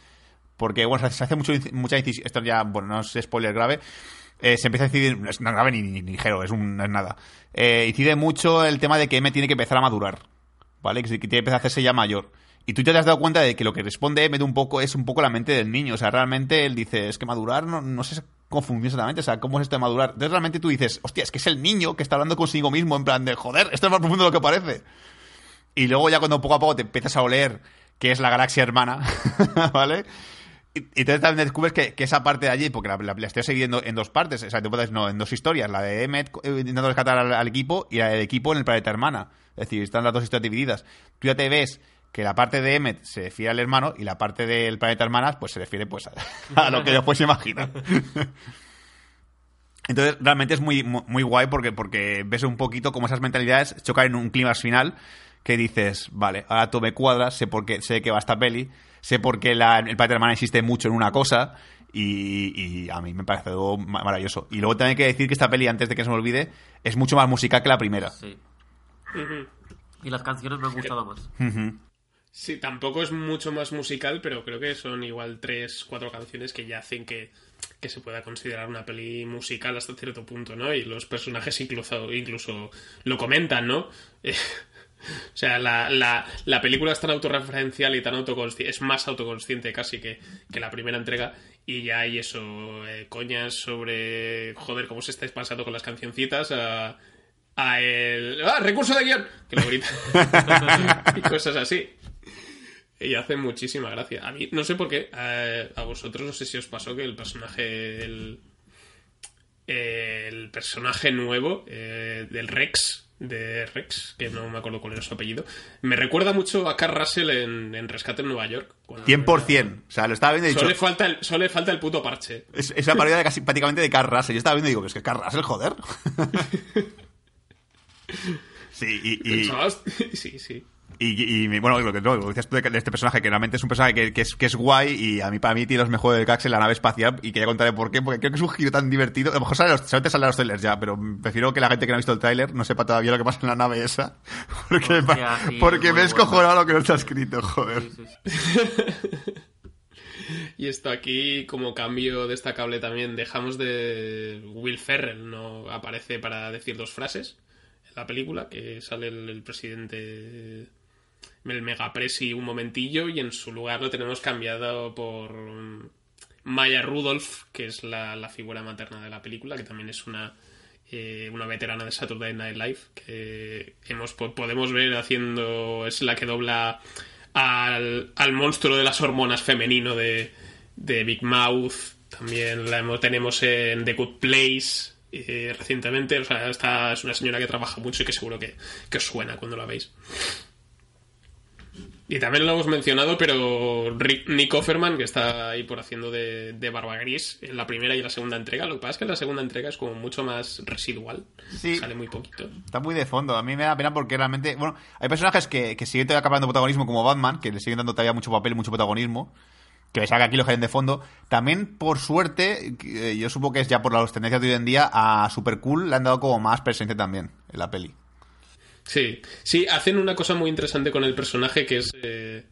Porque, bueno, se hace mucho, mucha incisión. Esto ya, bueno, no es spoiler grave. Eh, se empieza a decidir, no es grave ni, ligero, es, un, nada. Eh, incide mucho el tema de que Emmet tiene que empezar a madurar. ¿Vale? Que tiene que empezar a hacerse ya mayor. Y tú ya te has dado cuenta de que lo que responde Emmet un poco es un poco la mente del niño. O sea, realmente él dice, es que madurar no, no sé cómo funciona exactamente. O sea, ¿cómo es esto de madurar? Entonces realmente tú dices, hostia, es que es el niño que está hablando consigo mismo en plan de, joder, esto es más profundo de lo que parece. Y luego ya cuando poco a poco te empiezas a oler que es la galaxia hermana, ¿vale? Y, entonces también descubres que, esa parte de allí, porque la, la, estoy siguiendo en dos partes, o sea, te puedes, no, en dos historias, la de Emmet eh, intentando rescatar al, al, equipo y la del equipo en el planeta hermana. Es decir, están las dos historias divididas. Tú ya te ves que la parte de Emmet se refiere al hermano y la parte del planeta hermanas pues se refiere pues a, lo que después se imagina. Entonces, realmente es muy, muy guay porque, porque ves un poquito cómo esas mentalidades chocan en un clima final que dices, vale, ahora tú me cuadras, sé por qué, sé que va esta peli, sé por qué el planeta hermana existe mucho en una cosa y, a mí me parece algo maravilloso. Y luego también hay que decir que esta peli, antes de que se me olvide, es mucho más musical que la primera. Sí. Y las canciones me han gustado más. Sí, tampoco es mucho más musical, pero creo que son igual tres, cuatro canciones que ya hacen que, se pueda considerar una peli musical hasta cierto punto, ¿no? Y los personajes incluso, incluso lo comentan, ¿no? o sea, la, la, película es tan autorreferencial y tan autoconsciente, es más autoconsciente casi que, la primera entrega, y ya hay eso, eh, coñas sobre, joder, cómo se estáis pasando con las cancioncitas, a, a el... ¡Ah, recurso de guion! Que lo grita. y cosas así. Y hace muchísima gracia. A mí, no sé por qué, a, vosotros no sé si os pasó que el personaje, el, el personaje nuevo eh, del Rex, de Rex, que no me acuerdo cuál era su apellido, me recuerda mucho a Carl Russell en, Rescate en Nueva York. 100%. O sea, lo estaba viendo y solo, le falta el, solo le falta el puto parche. Es, es una parodia de casi, prácticamente de Carl Russell. Yo estaba viendo y digo, es que Carl Russell, joder. sí, y... y... sí, sí. Y, bueno, lo que, lo decías tú de, este personaje, que realmente es un personaje que, es, que es guay y a mí, para mí, tiene los mejores de Cax en la nave espacial y quería contarle por qué, porque creo que es un giro tan divertido. A lo mejor sale los, solamente salen los trailers ya, pero prefiero que la gente que no ha visto el tráiler no sepa todavía lo que pasa en la nave esa. Porque, porque me he escojonado lo que no está escrito, joder. Y esto aquí, como cambio destacable también, dejamos de Will Ferrell, no aparece para decir dos frases en la película, que sale el presidente el Megapresi un momentillo y en su lugar lo tenemos cambiado por Maya Rudolph, que es la, figura materna de la película, que también es una, eh, una veterana de Saturday Night Live, que hemos, podemos ver haciendo, es la que dobla al, al monstruo de las hormonas femenino de, de Big Mouth, también la tenemos en The Good Place, eh, recientemente. O sea, esta es una señora que trabaja mucho y que seguro que, que os suena cuando la veis. Y también lo hemos mencionado, pero Rick, Nick Offerman, que está ahí por haciendo de, de Barba Gris en la primera y la segunda entrega. Lo que pasa es que en la segunda entrega es como mucho más residual. Sí. Sale muy poquito. Está muy de fondo. A mí me da pena porque realmente. Bueno, hay personajes que, que siguen todavía acabando protagonismo, como Batman, que le siguen dando todavía mucho papel y mucho protagonismo. Que saca aquí lo que de fondo. También, por suerte, eh, yo supongo que es ya por las tendencias de hoy en día, a Super Cool le han dado como más presencia también en la peli. Sí, sí, hacen una cosa muy interesante con el personaje que es eh,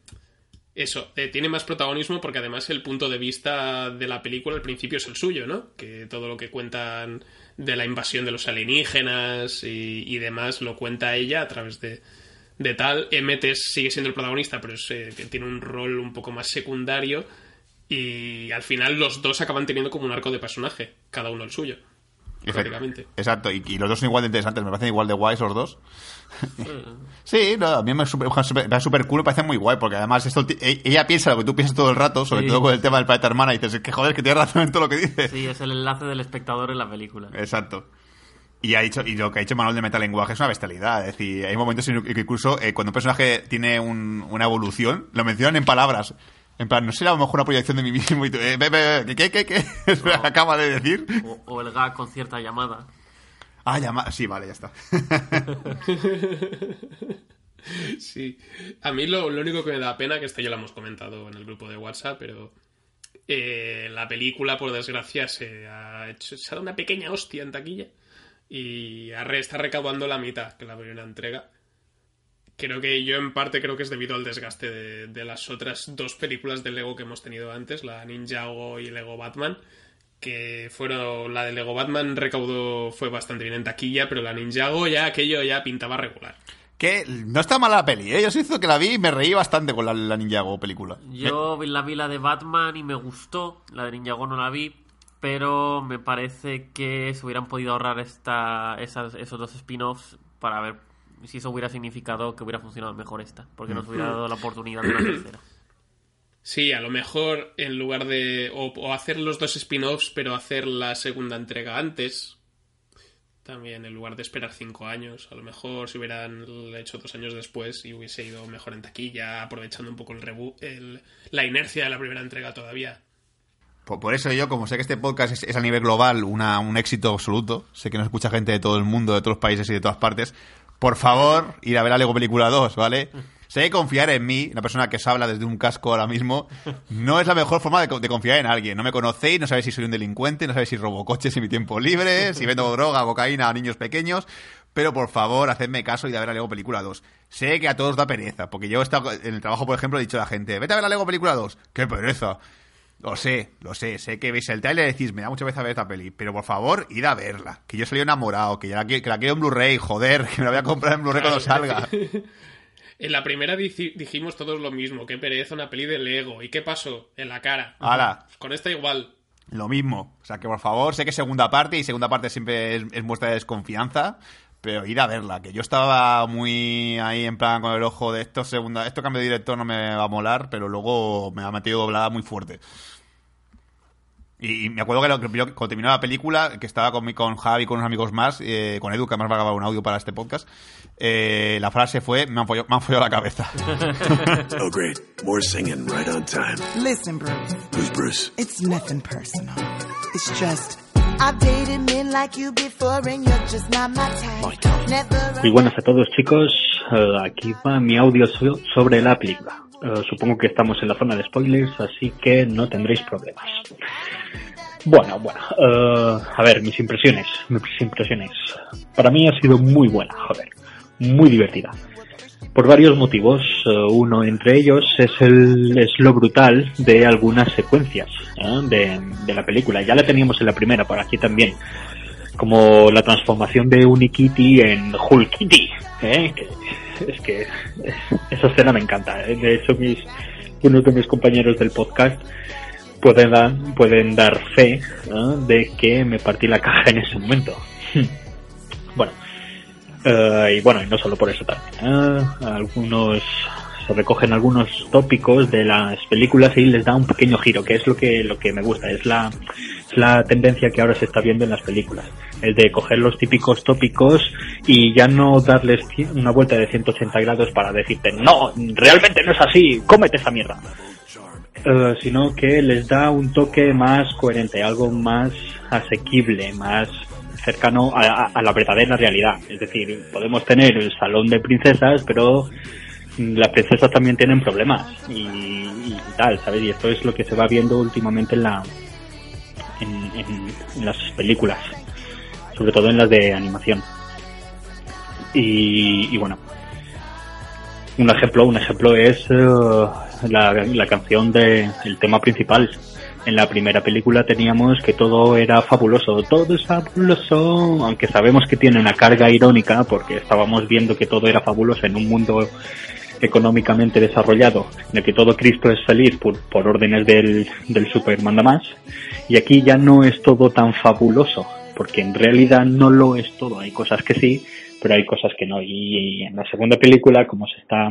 eso, eh, tiene más protagonismo porque además el punto de vista de la película al principio es el suyo, ¿no? Que todo lo que cuentan de la invasión de los alienígenas y, y demás lo cuenta ella a través de, de tal. Es- sigue siendo el protagonista, pero es, eh, que tiene un rol un poco más secundario y al final los dos acaban teniendo como un arco de personaje, cada uno el suyo. Prácticamente. Exacto, y, y los dos son igual de interesantes, me parecen igual de guays los dos. Sí, no, a mí me, parece súper cool, me parece muy guay, porque además esto, e- ella piensa lo que tú piensas todo el rato, sobre Sí. todo con el tema del planeta hermana, y dices, "Es que joder, que tienes razón en todo lo que dices. Sí, es el enlace del espectador en la película. Exacto. Y, ha dicho, y lo que ha dicho Manuel de metalenguaje es una bestialidad. Es decir, hay momentos en que incluso eh, cuando un personaje tiene un- una evolución, lo mencionan en palabras. En plan, no será a lo mejor una proyección de mí mismo y tú, eh, ¿qué, qué, qué? Acaba de decir. O, o el gag con cierta llamada. Ah, llama, sí, vale, ya está. Sí, a mí lo, lo único que me da pena, que esto ya lo hemos comentado en el grupo de WhatsApp, pero eh, la película, por desgracia, se ha, hecho, se ha dado una pequeña hostia en taquilla y está recaudando la mitad que la primera entrega. Creo que yo en parte creo que es debido al desgaste de, de las otras dos películas de Lego que hemos tenido antes, la Ninjago y Lego Batman, que fueron la de Lego Batman recaudó fue bastante bien en taquilla, pero la Ninjago ya aquello ya pintaba regular. Que no está mala la peli, ¿eh? Yo sí hizo que la vi y me reí bastante con la, la Ninjago película. Yo vi la vi la de Batman y me gustó. La de Ninjago no la vi. Pero me parece que se hubieran podido ahorrar esta, esas, esos dos spin-offs para ver si eso hubiera significado que hubiera funcionado mejor esta. Porque nos hubiera dado la oportunidad de una tercera. Sí, a lo mejor en lugar de. O, o hacer los dos spin-offs, pero hacer la segunda entrega antes. También, en lugar de esperar cinco años. A lo mejor si hubieran hecho dos años después y hubiese ido mejor en taquilla, aprovechando un poco el reboot, el, la inercia de la primera entrega todavía. Por, por eso yo, como sé que este podcast es, es a nivel global una, un éxito absoluto, sé que nos escucha gente de todo el mundo, de todos los países y de todas partes, por favor, ir a ver a Lego Película 2, ¿vale? Sé que confiar en mí, una persona que os habla desde un casco ahora mismo, no es la mejor forma de, co- de confiar en alguien. No me conocéis, no sabéis si soy un delincuente, no sabéis si robo coches en mi tiempo libre, si vendo droga, cocaína a niños pequeños, pero por favor, hacedme caso y de a ver a Lego Película 2. Sé que a todos da pereza, porque yo he estado en el trabajo, por ejemplo, he dicho a la gente, vete a ver a Lego Película 2. ¡Qué pereza! Lo sé, lo sé, sé que veis el trailer y decís, me da mucha vez a ver esta peli, pero por favor, id a verla. Que yo salí enamorado, que, ya la, que la quiero en Blu-ray, joder, que me la voy a comprar en Blu-ray cuando salga. En la primera dijimos todos lo mismo: qué pereza una peli de Lego. ¿Y qué pasó? En la cara. Hala. Con esta igual. Lo mismo. O sea, que por favor, sé que segunda parte y segunda parte siempre es, es muestra de desconfianza, pero id a verla. Que yo estaba muy ahí en plan con el ojo de esto, segunda, esto cambio de director no me va a molar, pero luego me ha metido doblada muy fuerte. Y, y me acuerdo que, lo, que yo, cuando terminó la película, que estaba con, mi- con Javi y con unos amigos más, eh, con Edu, que además va a grabar un audio para este podcast, eh, la frase fue, me han follado, me han follado la cabeza. Oh, great. More singing right on time. Listen, Bruce, Who's Bruce? it's nothing personal. It's just I've dated men like you before and you're just not my type. Never Muy buenas a todos chicos, Eh, aquí va mi audio so- sobre la película. Eh, supongo que estamos en la zona de spoilers, así que no tendréis problemas. Bueno, bueno, eh, a ver, mis impresiones, mis impresiones. Para mí ha sido muy buena, joder, muy divertida. Por varios motivos, eh, uno entre ellos es el es lo brutal de algunas secuencias de, de la película. Ya la teníamos en la primera, por aquí también como la transformación de Unikitty en Hulkitty. ¿eh? Es que esa escena me encanta. ¿eh? De hecho, mis, unos de mis compañeros del podcast pueden dar, pueden dar fe de que me partí la caja en ese momento. bueno, eh, y bueno, y no solo por eso también. ¿eh? Algunos se recogen algunos tópicos de las películas y les da un pequeño giro, que es lo que lo que me gusta, es la Es la tendencia que ahora se está viendo en las películas. El de coger los típicos tópicos y ya no darles una vuelta de 180 grados para decirte, no, realmente no es así, cómete esa mierda. Eh, sino que les da un toque más coherente, algo más asequible, más cercano a, a- a la verdadera realidad. Es decir, podemos tener el salón de princesas, pero las princesas también tienen problemas y, y tal, ¿sabes? Y esto es lo que se va viendo últimamente en la en, en- las películas, sobre todo en las de animación. Y, y bueno, un ejemplo, un ejemplo es eh, la, la canción de el tema principal. En la primera película teníamos que todo era fabuloso, todo es fabuloso, aunque sabemos que tiene una carga irónica porque estábamos viendo que todo era fabuloso en un mundo económicamente desarrollado, en el que todo Cristo es feliz por, por órdenes del, del super mandamás, y aquí ya no es todo tan fabuloso, porque en realidad no lo es todo, hay cosas que sí, pero hay cosas que no, y, en la segunda película, como se está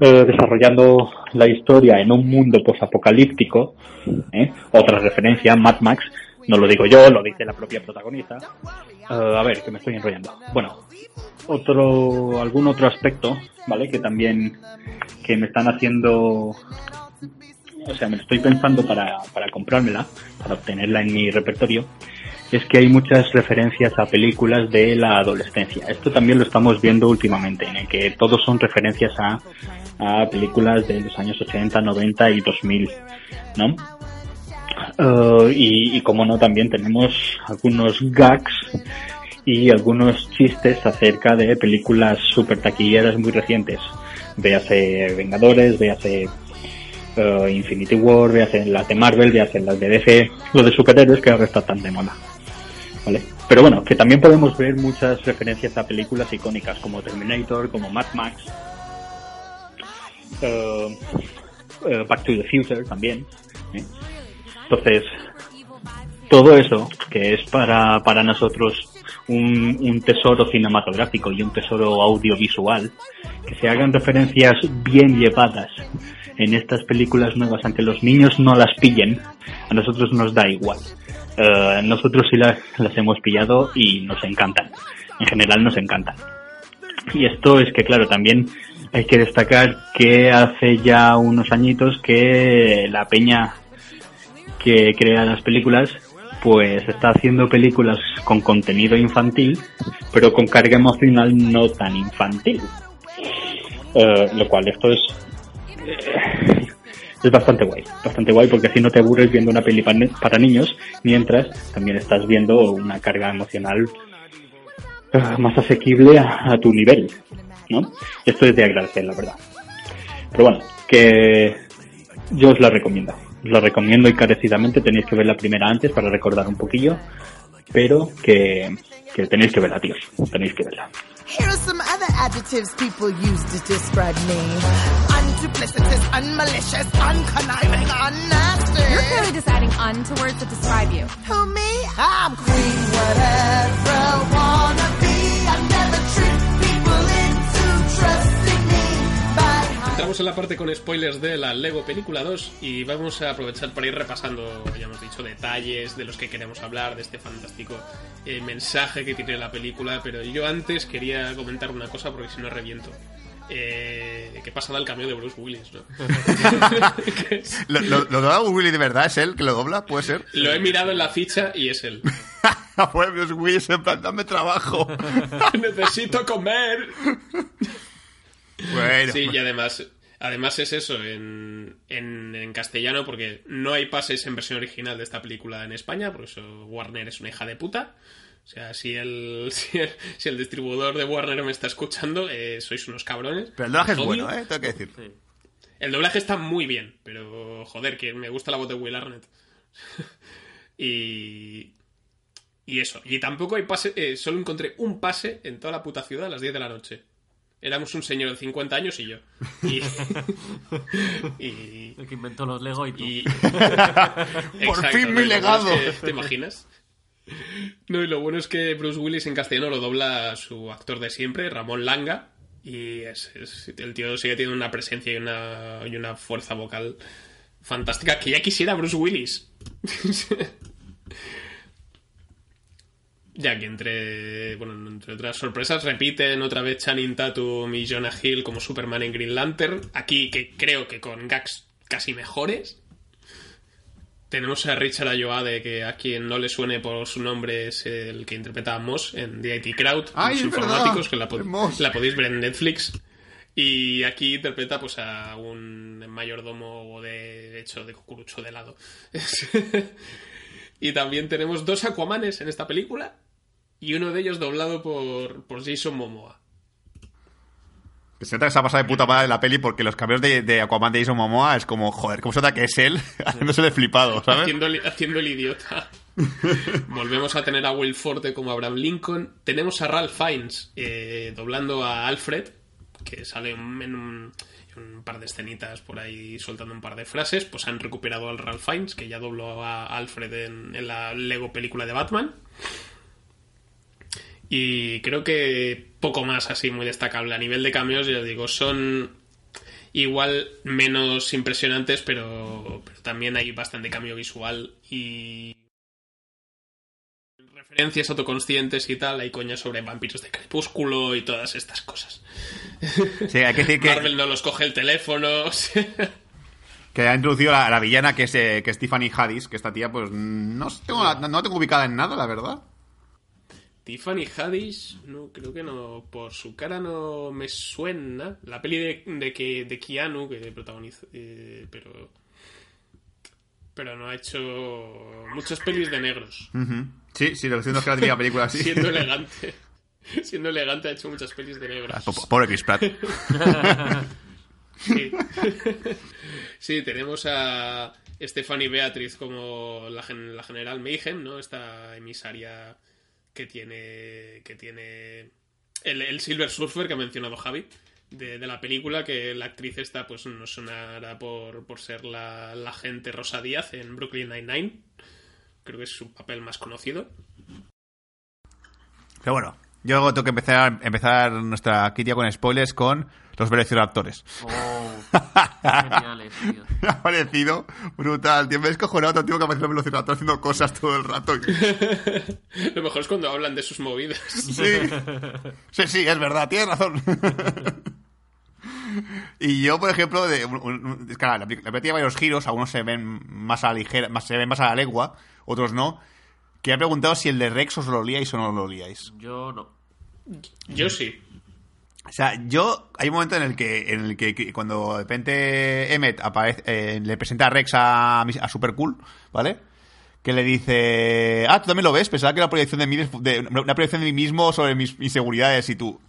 eh, desarrollando la historia en un mundo posapocalíptico, ¿eh? otra referencia, Mad Max, no lo digo yo, lo dice la propia protagonista. Eh, a ver, que me estoy enrollando. Bueno, otro, algún otro aspecto, ¿vale? Que también, que me están haciendo, o sea, me estoy pensando para, para comprármela, para obtenerla en mi repertorio, es que hay muchas referencias a películas de la adolescencia. Esto también lo estamos viendo últimamente, en el que todos son referencias a, a películas de los años 80, 90 y 2000, ¿no? Eh, y, como no, también tenemos algunos gags y algunos chistes acerca de películas super taquilleras muy recientes. Véase Vengadores, véase eh, Infinity War, véase las de Marvel, véase las de DC, lo de superhéroes que ahora está tan de moda. ¿Vale? Pero bueno, que también podemos ver muchas referencias a películas icónicas como Terminator, como Mad Max, eh, Back to the Future también. Entonces, todo eso, que es para, para nosotros un, un tesoro cinematográfico y un tesoro audiovisual, que se hagan referencias bien llevadas en estas películas nuevas, aunque los niños no las pillen, a nosotros nos da igual. Eh, nosotros sí las, las hemos pillado y nos encantan. En general nos encantan. Y esto es que, claro, también hay que destacar que hace ya unos añitos que la peña que crea las películas pues está haciendo películas con contenido infantil, pero con carga emocional no tan infantil. Eh, lo cual esto es eh, es bastante guay, bastante guay porque así no te aburres viendo una peli pa- para niños, mientras también estás viendo una carga emocional eh, más asequible a, a tu nivel, ¿no? Esto es de agradecer, la verdad. Pero bueno, que yo os la recomiendo. Os la recomiendo encarecidamente. Tenéis que ver la primera antes para recordar un poquillo. Pero que, que tenéis que verla, tíos. Tenéis que verla. Here are some other adjectives people use to describe me. Unduplicitous, unmalicious, unconniving, unnasty. You're clearly just adding un to words that describe you. Who, me? I'm queen, whatever wanna Entramos en la parte con spoilers de la Lego Película 2 y vamos a aprovechar para ir repasando, ya hemos dicho, detalles de los que queremos hablar, de este fantástico eh, mensaje que tiene la película, pero yo antes quería comentar una cosa porque si no reviento. Eh, ¿Qué pasa al cambio de Bruce Willis? ¿no? ¿Lo, lo, lo dobla Willy de verdad? ¿Es él que lo dobla? ¿Puede ser? Lo he mirado en la ficha y es él. Pues Bruce Willis en plan, dame trabajo. Necesito comer. Bueno. Sí, y además, además es eso en, en, en castellano, porque no hay pases en versión original de esta película en España, por eso Warner es una hija de puta. O sea, si el, si el, si el distribuidor de Warner me está escuchando, eh, sois unos cabrones. Pero el doblaje es bueno, ¿eh? Tengo que decir. El doblaje está muy bien, pero joder, que me gusta la voz de Will Arnett. y. Y eso. Y tampoco hay pase. eh, solo encontré un pase en toda la puta ciudad a las 10 de la noche. Éramos un señor de 50 años y yo. Y. y- El que inventó los Lego y tú. y- Por fin mi bueno legado. es que- ¿Te imaginas? No, y lo bueno es que Bruce Willis en castellano lo dobla su actor de siempre, Ramón Langa. Y es, es- el tío sigue teniendo una presencia y una, y una fuerza vocal fantástica que ya quisiera Bruce Willis. Ya que entre, bueno, entre otras sorpresas repiten otra vez Channing Tatum y Jonah Hill como Superman en Green Lantern. Aquí que creo que con gags casi mejores. Tenemos a Richard Ayoade, que a quien no le suene por su nombre es el que interpreta a Moss en The IT Crowd, ¡Ay, los verdad! informáticos, que pod- la podéis ver en Netflix. Y aquí interpreta pues a un mayordomo de hecho de cucurucho de helado. y también tenemos dos Aquamanes en esta película y uno de ellos doblado por, por Jason Momoa. Que se nota que se ha pasado de puta madre la peli porque los cambios de, de Aquaman de Jason Momoa es como, joder, ¿cómo se nota que es él haciéndose de flipado, ¿sabes? Haciendo, el- haciendo el idiota. Volvemos a tener a Will Forte como Abraham Lincoln. Tenemos a Ralph Fiennes eh, doblando a Alfred, que sale en un, un- par de escenitas por ahí soltando un par de frases. Pues han recuperado al Ralph Fiennes, que ya dobló a Alfred en, la Lego película de Batman. Y creo que poco más así muy destacable. A nivel de cameos, ya digo, son igual menos impresionantes, pero también hay bastante cambio visual y referencias autoconscientes y tal. Hay coñas sobre vampiros de crepúsculo y todas estas cosas. Sí, hay que decir que, Marvel no los coge el teléfono. que ha introducido a la villana que es, eh, que es Tiffany Haddish, que esta tía, pues, no tengo, la- no tengo ubicada en nada, la verdad. Tiffany Haddish, no, creo que no. Por su cara no me suena. La peli de, de, que, de Keanu que protagoniza. eh, pero. Pero no ha hecho muchas pelis de negros. Sí, sí, lo que siento es que la típica película así. Siendo elegante. Siendo elegante ha hecho muchas pelis de negros. Ah, po- Pobre Chris Pratt. Sí. Sí, tenemos a Stephanie Beatriz como la, gen- la general Mayhem, ¿no? Esta emisaria que tiene. que tiene. El, el Silver Surfer que ha mencionado Javi. De, de la película, que la actriz esta pues nos sonará por, por ser la, la agente Rosa Díaz en Brooklyn Nine-Nine. Creo que es su papel más conocido. Pero bueno, yo luego tengo que empezar, empezar nuestra crítica con spoilers con los velociraptores. Oh, geniales, tío. Me ha parecido brutal, tío. Me he descojonado tanto que aparece un velociraptor haciendo cosas todo el rato. Lo mejor es cuando hablan de sus movidas. Sí, sí, sí, es verdad, tienes razón. Y yo, por ejemplo, de, un- un- es que la, la película tiene varios giros, algunos se ven más a la ligera, más, se ven más a la legua, otros no. Que he preguntado si el de Rex os lo olíais o no lo olíais. Yo no. Yo sí. O sea, yo hay un momento en el que, en el que, que cuando de repente Emmet aparece, eh, le presenta a Rex a, a Super Cool, ¿vale? Que le dice, ah, tú también lo ves, pensaba que era una proyección de mí, de, una proyección de mí mismo sobre mis inseguridades y tú.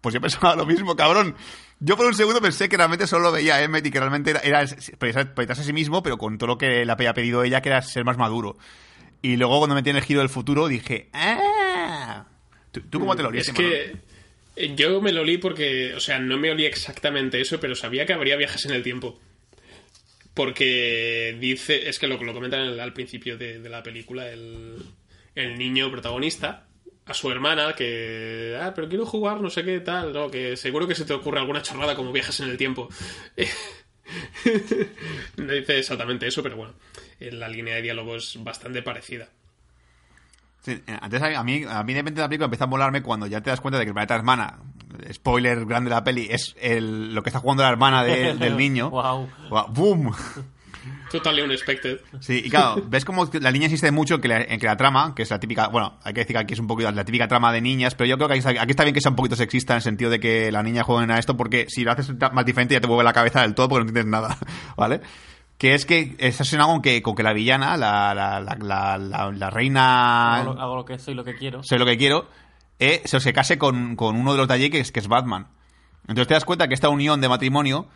Pues yo pensaba lo mismo, cabrón. Yo por un segundo pensé que realmente solo lo veía Emmet y que realmente era, era proyectarse a sí mismo, pero con todo lo que le había pedido ella, que era ser más maduro. Y luego cuando metí en el giro del futuro dije, ah. ¿Tú, tú cómo te lo olías, Es que eh, yo me lo olí porque, o sea, no me olí exactamente eso, pero sabía que habría viajes en el tiempo. Porque dice, es que lo, lo comentan al- al principio de, de la película, el, el niño protagonista, a su hermana, que, ah, pero quiero jugar, no sé qué tal, no, que seguro que se te ocurre alguna chorrada como viajes en el tiempo. no dice exactamente eso, pero bueno, la línea de diálogo es bastante parecida. Sí, eh, antes a mí, a mí de repente la película empieza a molarme cuando ya te das cuenta de que el planeta hermana, spoiler grande de la peli, es el, lo que está jugando la hermana de- del niño. Wow. ¡Boom! Totally unexpected. Sí, y claro, ves como la niña insiste mucho en que, la, en que la trama, que es la típica, bueno, hay que decir que aquí es un poquito la típica trama de niñas, pero yo creo que aquí está, aquí está bien que sea un poquito sexista en el sentido de que la niña juegue a esto, porque si lo haces más diferente ya te mueve la cabeza del todo porque no entiendes nada, ¿vale? Que es que está relacionado con que, con que la villana, la, la, la, la, la- la reina... Hago lo, hago lo que soy, lo que quiero. sé lo que quiero, eh, se, se case con, con uno de los de allí que es, que es Batman. Entonces te das cuenta que esta unión de matrimonio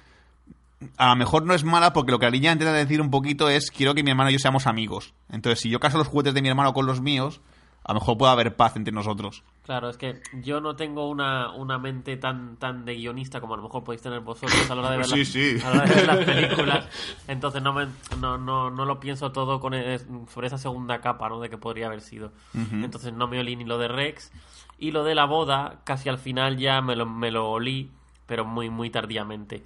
a lo mejor no es mala porque lo que la niña intenta decir un poquito es quiero que mi hermano y yo seamos amigos. Entonces si yo caso los juguetes de mi hermano con los míos, a lo mejor puede haber paz entre nosotros. Claro, es que yo no tengo una, una mente tan tan de guionista como a lo mejor podéis tener vosotros a la hora de ver, Sí, las, sí. a la hora de ver las películas. Entonces no, me, no, no, no lo pienso todo con es- sobre esa segunda capa ¿no? de que podría haber sido. Entonces no me olí ni lo de Rex. Y lo de la boda, casi al final ya me lo, me lo olí, pero muy, muy tardíamente.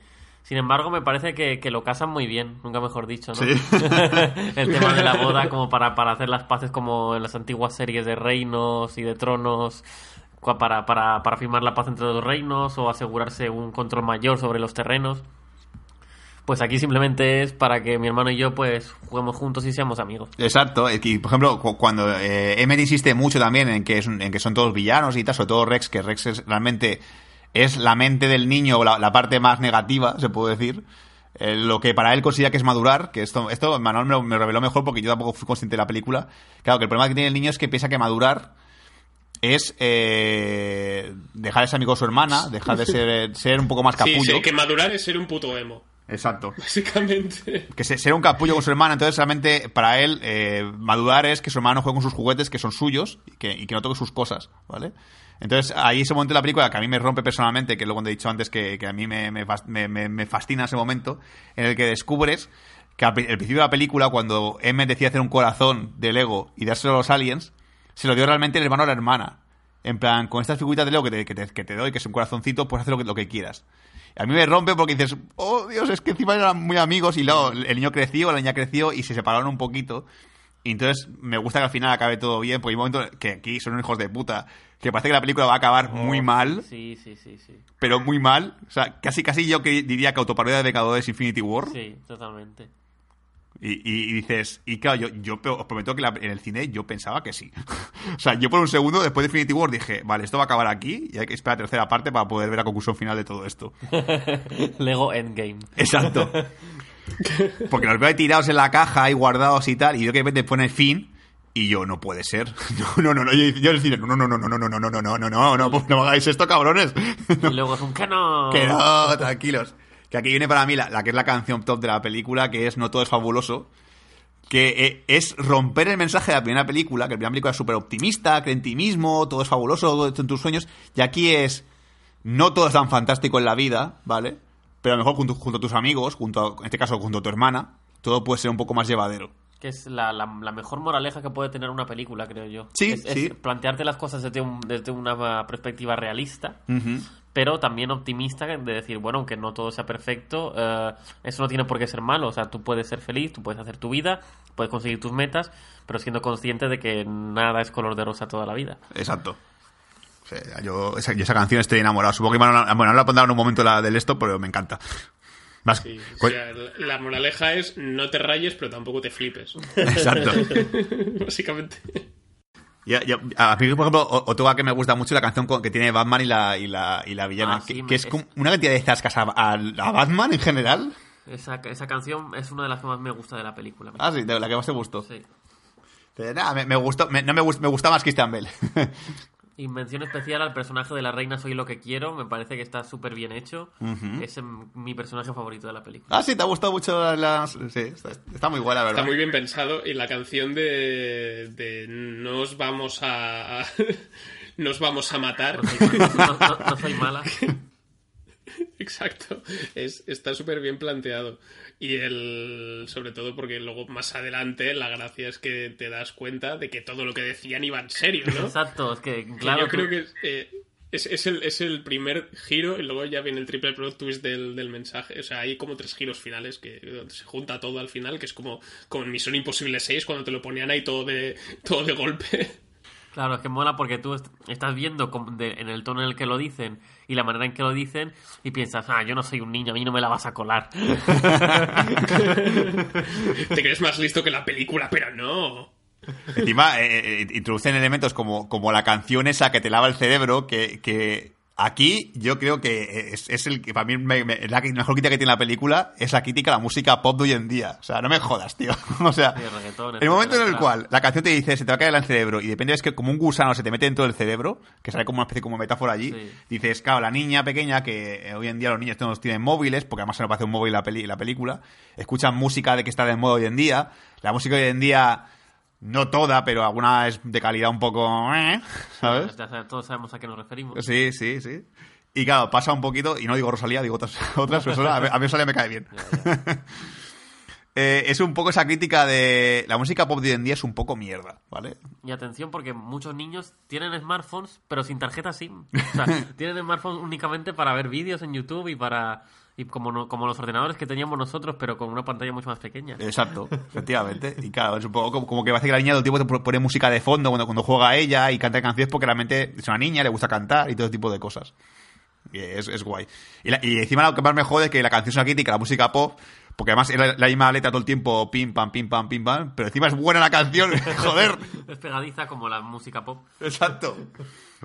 Sin embargo, me parece que, que lo casan muy bien, nunca mejor dicho, ¿no? Sí. el tema de la boda, como para, para hacer las paces como en las antiguas series de reinos y de tronos, para, para, para firmar la paz entre los reinos o asegurarse un control mayor sobre los terrenos. Pues aquí simplemente es para que mi hermano y yo pues juguemos juntos y seamos amigos. Exacto, que, por ejemplo, cu- cuando eh, insiste mucho también en que, es un- en que son todos villanos y tal, sobre todo Rex, que Rex es realmente es la mente del niño, la, la parte más negativa, se puede decir, eh, lo que para él considera que es madurar, que esto, esto Manuel me, lo- me reveló mejor porque yo tampoco fui consciente de la película. Claro, que el problema que tiene el niño es que piensa que madurar es eh, dejar de ser amigo de su hermana, dejar de ser, ser un poco más Sí, capullo. sí, que madurar es ser un puto emo, Exacto. básicamente. Que se- ser un capullo con su hermana, entonces realmente para él eh, madurar es que su hermano juegue con sus juguetes que son suyos y que, y que no toque sus cosas, ¿vale? Entonces ahí ese momento de la película que a mí me rompe personalmente, que que he dicho antes que, que a mí me, me me- me- fascina ese momento, en el que descubres que al, pri- al principio de la película, cuando Emmett decide hacer un corazón de Lego y dárselo a los aliens, se lo dio realmente el hermano a la hermana. En plan, con estas figuritas de Lego que te, que te, que te doy, que es un corazoncito, puedes hacer lo que, lo que quieras. A mí me rompe porque dices, oh Dios, es que encima eran muy amigos y luego el niño creció, la niña creció y se separaron un poquito. Y entonces me gusta que al final acabe todo bien, porque hay un momento que aquí son hijos de puta, que parece que la película va a acabar muy mal, Sí, sí, sí, sí. pero muy mal. O sea, casi casi yo que diría que autoparodia de Vengadores Infinity War. Sí, totalmente. Y, y- y dices, y claro, yo, yo os prometo que la- en el cine yo pensaba que sí. o sea, yo por un segundo, después de Infinity War, dije, vale, esto va a acabar aquí y hay que esperar la tercera parte para poder ver la conclusión final de todo esto. Lego Endgame. Exacto. Porque los veo ahí tirados en la caja, ahí guardados y tal, y yo que de repente pone fin, y yo, no puede ser. No, no, no, no. Yo, yo cine, no, no, no, no, no, no, no, no, no, no, no, no, no, pues no hagáis esto, cabrones. Y luego es un que no. Que no, tranquilos. Que aquí viene para mí la, la que es la canción top de la película, que es No todo es fabuloso. Que eh, es romper el mensaje de la primera película, que la primera película es súper optimista, cree en ti mismo, todo es fabuloso, todo está en tus sueños. Y aquí es, no todo es tan fantástico en la vida, ¿vale? Pero a lo mejor junto, junto a tus amigos, junto a- en este caso junto a tu hermana, todo puede ser un poco más llevadero. Que es la, la, la mejor moraleja que puede tener una película, creo yo. Sí, es, es sí. plantearte las cosas desde, un- desde una perspectiva realista, pero también optimista, de decir, bueno, aunque no todo sea perfecto, eh, eso no tiene por qué ser malo. O sea, tú puedes ser feliz, tú puedes hacer tu vida, puedes conseguir tus metas, pero siendo consciente de que nada es color de rosa toda la vida. Exacto. Yo, esa, yo esa canción estoy enamorado. Supongo que Manuel- bueno, no la pondrá en un momento la del esto, pero me encanta. Más, Sí, o sea, la- la moraleja es no te rayes, pero tampoco te flipes. Exacto. Básicamente. Ya- ya- a mí, por ejemplo, otra que me gusta mucho la canción con- que tiene Batman y la, y la, y la villana, Ah, sí, que, me- que es como una cantidad de zascas a, a- a Batman en general. Esa, esa canción es una de las que más me gusta de la película. Ah, sí, de la que más te gustó. Sí. Pero nada, me, me gustó, me- no me, gust- me gusta más Christian Bell. Y mención especial al personaje de la reina Soy lo que quiero, me parece que está súper bien hecho. Ujú. Es em, mi personaje favorito de la película. ah, sí, te ha gustado mucho las... Sí, está, está muy buena, ¿verdad? Está muy bien pensado y la canción de, de no os vamos a, a- nos vamos a matar. No soy, no- no- no soy mala. Exacto, es, está súper bien planteado. Y el, sobre todo porque luego más adelante la gracia es que te das cuenta de que todo lo que decían iba en serio, ¿no? Exacto, es que, Que claro. yo creo que es, eh, es, es el, es el primer giro y luego ya viene el triple plot twist del, del mensaje. O sea, hay como tres giros finales que se junta todo al final, que es como, como en Misión Imposible 6 cuando te lo ponían ahí todo de, todo de golpe. Claro, es que mola porque tú est- estás viendo de- en el tono en el que lo dicen y la manera en que lo dicen y piensas, ah, yo no soy un niño, a mí no me la vas a colar. Te crees más listo que la película, pero no. Encima, eh, eh, introducen elementos como, como la canción esa que te lava el cerebro, que, que aquí yo creo que es, es el que para mí me- me- la mejor crítica que tiene la película es la crítica a la música pop de hoy en día. O sea, no me jodas, tío. O sea, Sí, el momento en el cual la canción te dice se te va a caer el cerebro y depende es que como un gusano se te mete dentro del cerebro, que sale como una especie como metáfora allí, Sí. dices, claro, la niña pequeña, que eh, hoy en día los niños todos tienen móviles, porque además se nos parece un móvil la, peli, la película, escuchan música de que está de moda hoy en día, la música hoy en día, no toda, pero alguna es de calidad un poco... eh, ¿Sabes? Ya Todos sabemos a qué nos referimos. Sí, sí, sí. Y claro, pasa un poquito, y no digo Rosalía, digo otras, otras personas, a mí, a mí Rosalía me cae bien. Eh, es un poco esa crítica de la música pop de hoy en día es un poco mierda, ¿vale? Y atención porque muchos niños tienen smartphones pero sin tarjeta SIM. O sea, tienen smartphones únicamente para ver vídeos en YouTube y para Y como, no- como los ordenadores que teníamos nosotros, pero con una pantalla mucho más pequeña. Exacto, efectivamente. Y claro, es un poco como, como que parece que la niña todo el tiempo te pone música de fondo cuando, cuando juega ella y canta canciones porque realmente es una niña, le gusta cantar y todo tipo de cosas. Y es, es guay. Y, la- y encima lo que más me jode es que la canción es crítica, la música pop, porque además es la, la misma letra todo el tiempo, pim, pam, pim, pam, pim, pam, pero encima es buena la canción, joder. Es pegadiza como la música pop. Exacto.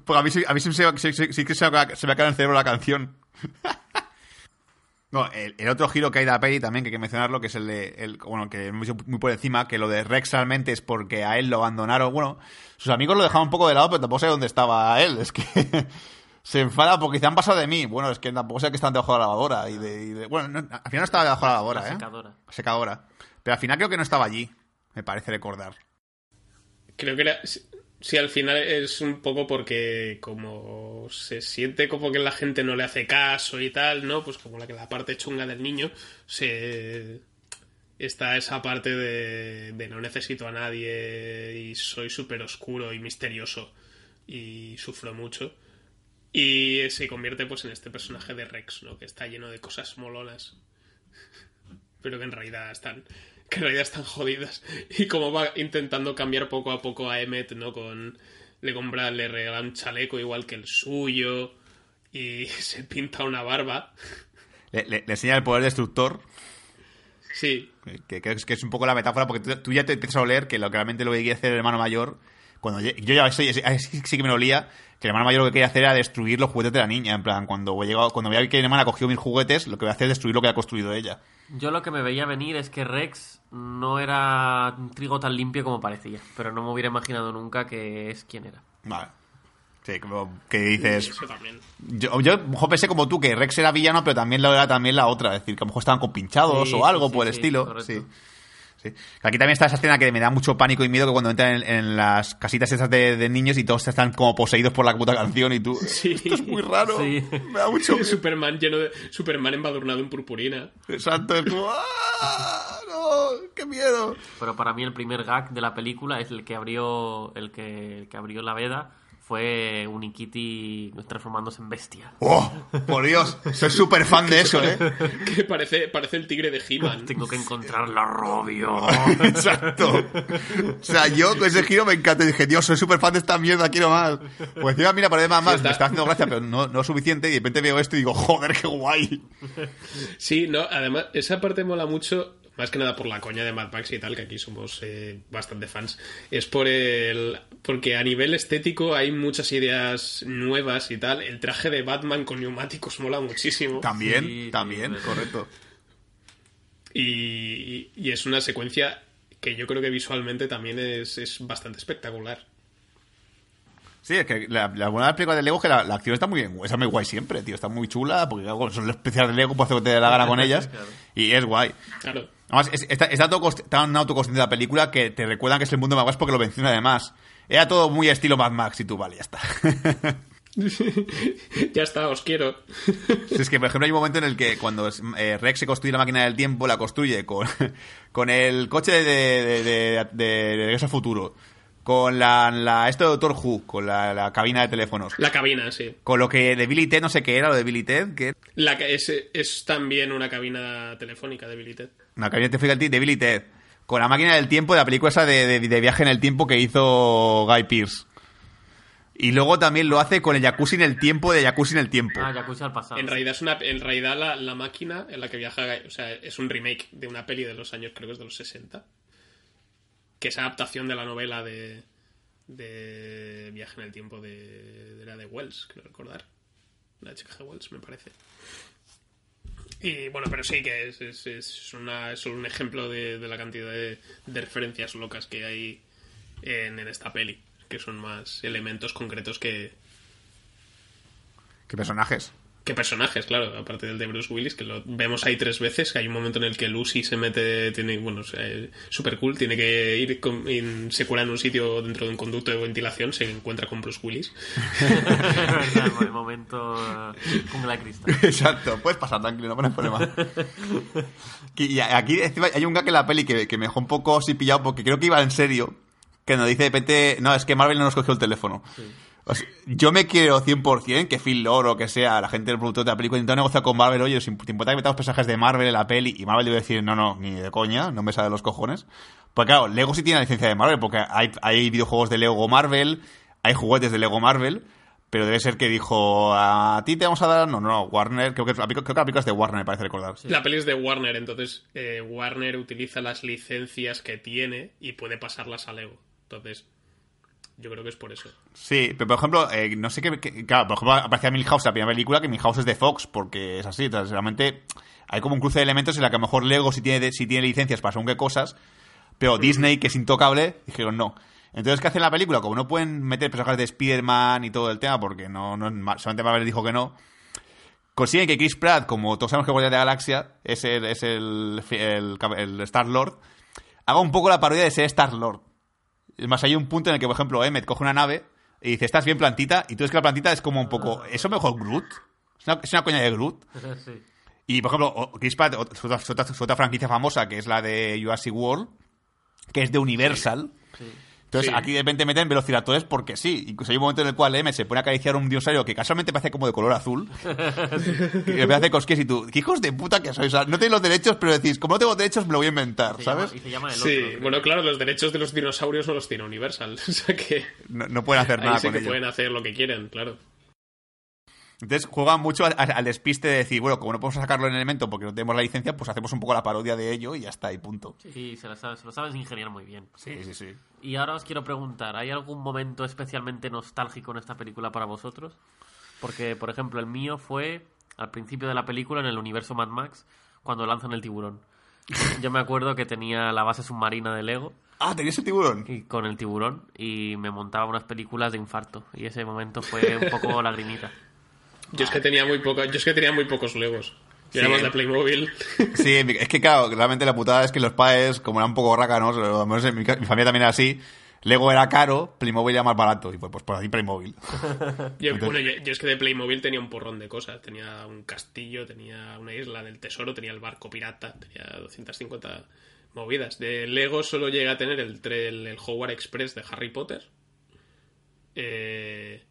Porque a mí, sí- a mí sí, se- sí- sí- sí que se me ha quedado en el cerebro la canción. No, el, el otro giro que hay de la peli también, que hay que mencionarlo, que es el de, el, bueno, que hemos dicho muy por encima, que lo de Rex realmente es porque a él lo abandonaron, bueno, sus amigos lo dejaron un poco de lado, pero tampoco sé dónde estaba él, es que se enfada porque se han pasado de mí, bueno, es que tampoco sé que están debajo de la lavadora, y de, y de- bueno, no, al final no estaba debajo de la lavadora, La ¿eh? secadora. Secadora. Pero al final creo que no estaba allí, me parece recordar. Creo que era. Sí, al final es un poco porque como se siente como que la gente no le hace caso y tal, ¿no? Pues como la que la parte chunga del niño se está esa parte de, de no necesito a nadie y soy súper oscuro y misterioso y sufro mucho. Y se convierte pues en este personaje de Rex, ¿no? Que está lleno de cosas molonas. Pero que en realidad están. Que en realidad están jodidas. Y como va intentando cambiar poco a poco a Emmet, ¿no? Con. Le compra, le regala un chaleco igual que el suyo. Y se pinta una barba. Le, le- le enseña el poder destructor, Sí. que, que es, que es un poco la metáfora, porque tú, tú ya te empiezas a oler que lo que realmente lo que quiere hacer el hermano mayor, cuando yo ya soy, sí, sí que me lo olía, que el hermano mayor lo que quería hacer era destruir los juguetes de la niña, en plan, cuando llegó, cuando veía que mi hermana ha cogido mis juguetes, lo que voy a hacer es destruir lo que ha construido ella. Yo lo que me veía venir es que Rex no era un trigo tan limpio como parecía, pero no me hubiera imaginado nunca que es quien era. Vale. Sí, como que dices... Eso también. Yo, yo a lo mejor pensé como tú que Rex era villano, pero también lo era también la otra. Es decir, que a lo mejor estaban compinchados Sí, o algo sí, sí, por el sí, estilo. correcto. Sí. Sí. Aquí también está esa escena que me da mucho pánico y miedo que cuando entran en, en las casitas esas de, de niños y todos están como poseídos por la puta canción y tú. Sí. Esto es muy raro. Sí. Me da mucho miedo. Superman lleno de. Superman embadurnado en purpurina. Exacto, es como. ¡Ah! ¡No! ¡Qué miedo! Pero para mí el primer gag de la película es el que abrió el que, el que abrió la veda fue Unikitty transformándose en bestia. ¡Oh! Por Dios, soy súper fan de eso, ¿eh? Que parece, parece el tigre de He-Man. Tengo que encontrar la Robio. Exacto. O sea, yo con ese giro me encanta. Y dije, Dios, soy súper fan de esta mierda, quiero más. Pues encima, mira, parece más, más. Me está haciendo gracia, pero no, no es suficiente. Y de repente veo esto y digo, joder, qué guay. Sí, no, además, esa parte mola mucho, más que nada por la coña de Mad Max y tal, que aquí somos eh, bastante fans. Es por el. Porque a nivel estético hay muchas ideas nuevas y tal. El traje de Batman con neumáticos mola muchísimo. También, Sí, también, sí. correcto. Y, y es una secuencia que yo creo que visualmente también es, es bastante espectacular. Sí, es que la, la buena de las películas de Lego es que la, la acción está muy bien, está muy guay siempre, tío. Está muy chula, porque claro, son los especiales de Lego, puedes hacer lo que te dé la gana con ellas. Y es guay. Claro. Además, es- está, está todo tan autoconsciente de la película que te recuerdan que es el mundo de Mad Max porque lo menciona además. Era todo muy estilo Mad Max y tú, vale, ya está. ya está, os quiero. Si es que, por ejemplo, hay un momento en el que cuando eh, Rex se construye la máquina del tiempo, la construye con, con el coche de, de, de, de- de Regreso al Futuro, con la, la esto de Doctor Who, con la, la cabina de teléfonos, La cabina, sí. con lo que de Billy Ted, no sé qué era, lo de Billy Ted, que La que es, es también una cabina telefónica de Billy Ted. una cabina telefónica de Billy Ted, con la máquina del tiempo de la película esa de, de- de viaje en el tiempo que hizo Guy Pearce. Y luego también lo hace con el jacuzzi en el tiempo de jacuzzi en el tiempo. Ah, Jacuzzi al pasado. En realidad es una, en realidad la, la máquina en la que viaja, o sea, es un remake de una peli de los años, creo que es de los 60. Que es adaptación de la novela de, de Viaje en el tiempo de, de la de Wells, creo recordar. La chica de Wells, me parece. Y bueno, pero sí que es, es, es una, es solo un ejemplo de, de la cantidad de, de referencias locas que hay en, en esta peli. Que son más elementos concretos que, ¿Qué personajes? ¿Qué personajes, claro? Aparte del de Bruce Willis, que lo vemos ahí tres veces, que hay un momento en el que Lucy se mete, tiene, bueno, o sea, super cool, tiene que ir, con- in- se cura en un sitio dentro de un conducto de ventilación, se encuentra con Bruce Willis. El momento eh, jungla de cristal. Exacto, puedes pasar tranquilo, no pones problema. y aquí encima hay un gag en la peli que, que me dejó un poco así pillado porque creo que iba en serio. Que nos dice de repente, no, es que Marvel no nos cogió el teléfono. O sea, yo me quiero 100% que Phil Lord o que sea la gente del productor de la película intentó negociar con Marvel, oye, si te importa que metamos personajes de Marvel en la peli y Marvel debe decir, no, no, ni de coña, no me sale de los cojones. Pues claro, Lego sí tiene la licencia de Marvel porque hay, hay videojuegos de Lego Marvel, hay juguetes de Lego Marvel, pero debe ser que dijo, a ti te vamos a dar, no, no, Warner, creo que, creo que la película es de Warner, me parece recordar. La peli es de Warner, entonces eh, Warner utiliza las licencias que tiene y puede pasarlas a Lego. Entonces, yo creo que es por eso. Sí, pero por ejemplo, eh, no sé qué, Claro, por ejemplo, aparecía Milhouse, la primera película, que Milhouse es de Fox, porque es así. Entonces, realmente hay como un cruce de elementos en la que a lo mejor Lego sí tiene, si tiene licencias para según qué cosas, pero Disney, que es intocable, dijeron no. Entonces, ¿qué hacen la película? Como no pueden meter personajes de Spider-Man y todo el tema, porque no, no solamente Marvel dijo que no, consiguen que Chris Pratt, como todos sabemos que Guardia de la Galaxia, es el, es el, el Star-Lord, haga un poco la parodia de ser Star-Lord. Es más, hay un punto en el que, por ejemplo, Emmet coge una nave y dice, ¿estás bien plantita? Y tú ves que la plantita es como un poco, ¿eso mejor Groot? ¿Es una, es una coña de Groot? Sí. Y, por ejemplo, Chris Pratt, su otra, su otra- su otra franquicia famosa, que es la de Jurassic World, que es de Universal. Entonces, Sí. aquí de repente meten velociraptores porque sí. Incluso hay un momento en el cual Emmet se pone a acariciar un dinosaurio que casualmente parece como de color azul. que le hace cosquillas y tú, ¿qué hijos de puta que sois? O sea, no tenéis los derechos, pero decís, como no tengo derechos, me lo voy a inventar, Se ¿sabes? llama- y se llama el otro. Sí, creo. bueno, claro, los derechos de los dinosaurios no los tiene Universal. O sea que No, no pueden hacer nada ahí sí con que ello. pueden hacer lo que quieren, claro. Entonces juegan mucho al, al despiste de decir, bueno, como no podemos sacarlo en elemento porque no tenemos la licencia, pues hacemos un poco la parodia de ello y ya está, y punto. Sí, se lo, sabes, se lo sabes ingeniar muy bien. Sí, sí, sí. Y ahora os quiero preguntar, ¿hay algún momento especialmente nostálgico en esta película para vosotros? Porque, por ejemplo, el mío fue al principio de la película en el universo Mad Max, cuando lanzan el tiburón. Yo me acuerdo que tenía la base submarina de Lego Ah, tenías el tiburón. y con el tiburón y me montaba unas películas de infarto. Y ese momento fue un poco lagrimita. Yo es que tenía muy poco, yo es que tenía muy pocos Legos. Yo era más de Playmobil. Sí, es que claro, realmente la putada es que los padres, como eran un poco rácanos, al menos en mi, familia también era así, Lego era caro, Playmobil era más barato. Y pues, pues por ahí Playmobil. Yo, bueno, yo, yo es que de Playmobil tenía un porrón de cosas. Tenía un castillo, tenía una isla del tesoro, tenía el barco pirata, tenía 250 movidas. De Lego solo llegué a tener el, el, el Howard Express de Harry Potter. Eh,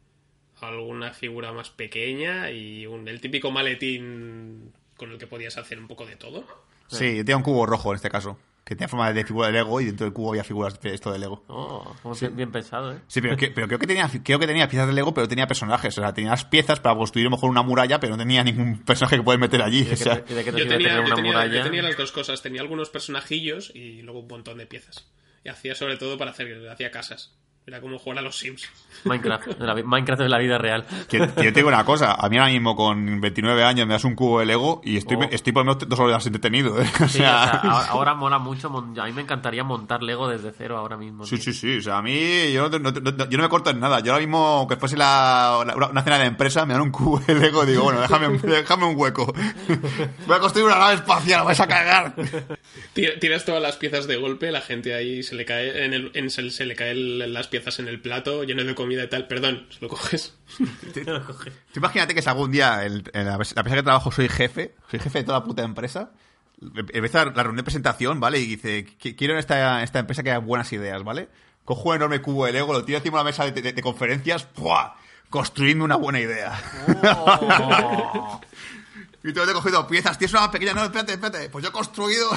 alguna figura más pequeña y un, el típico maletín con el que podías hacer un poco de todo. Sí, yo tenía un cubo rojo en este caso, que tenía forma de figura de Lego y dentro del cubo había figuras de esto de Lego. Oh, bien, pensado, ¿eh? Sí, pero, que- pero creo, que tenía, creo que tenía piezas de Lego, pero tenía personajes. O sea, tenía las piezas para construir a lo mejor una muralla, pero no tenía ningún personaje que puedes meter allí. Yo tenía las dos cosas. Tenía algunos personajillos y luego un montón de piezas. Y hacía sobre todo para hacer hacía casas. Era como jugar a los Sims. Minecraft, de la, vi- Minecraft de la vida real. que, que yo te digo una cosa, a mí ahora mismo con 29 años me das un cubo de Lego y estoy, Oh. estoy por lo menos dos horas entretenido. ¿eh? O Sí, sea, o sea, ahora, ahora mola mucho. A mí me encantaría montar Lego desde cero ahora mismo. Sí, tío. sí, sí. O sea, a mí yo no, no- no- yo no me corto en nada. Yo ahora mismo, aunque fuese la, la- una cena de empresa, me dan un cubo de Lego y digo, bueno, déjame, déjame un hueco. Voy a construir una nave espacial, vais a cagar. Tira- Tiras todas las piezas de golpe, la gente ahí se le cae en el, en- se, se le caen las piezas en el plato lleno de comida y tal. Perdón, se lo coges. Tú imagínate que si algún día el- en la, la empresa que trabajo soy jefe, soy jefe de toda la puta empresa, empieza la reunión de presentación, ¿vale? Y dice, "Qu- quiero en esta, esta empresa que haya buenas ideas, ¿vale? Cojo un enorme cubo de Lego, lo tiro encima de la mesa de, de- de conferencias, ¡pua! Construidme una buena idea. Oh. Y tú te he cogido piezas, tienes una pequeña, no, espérate, espérate, pues yo he construido.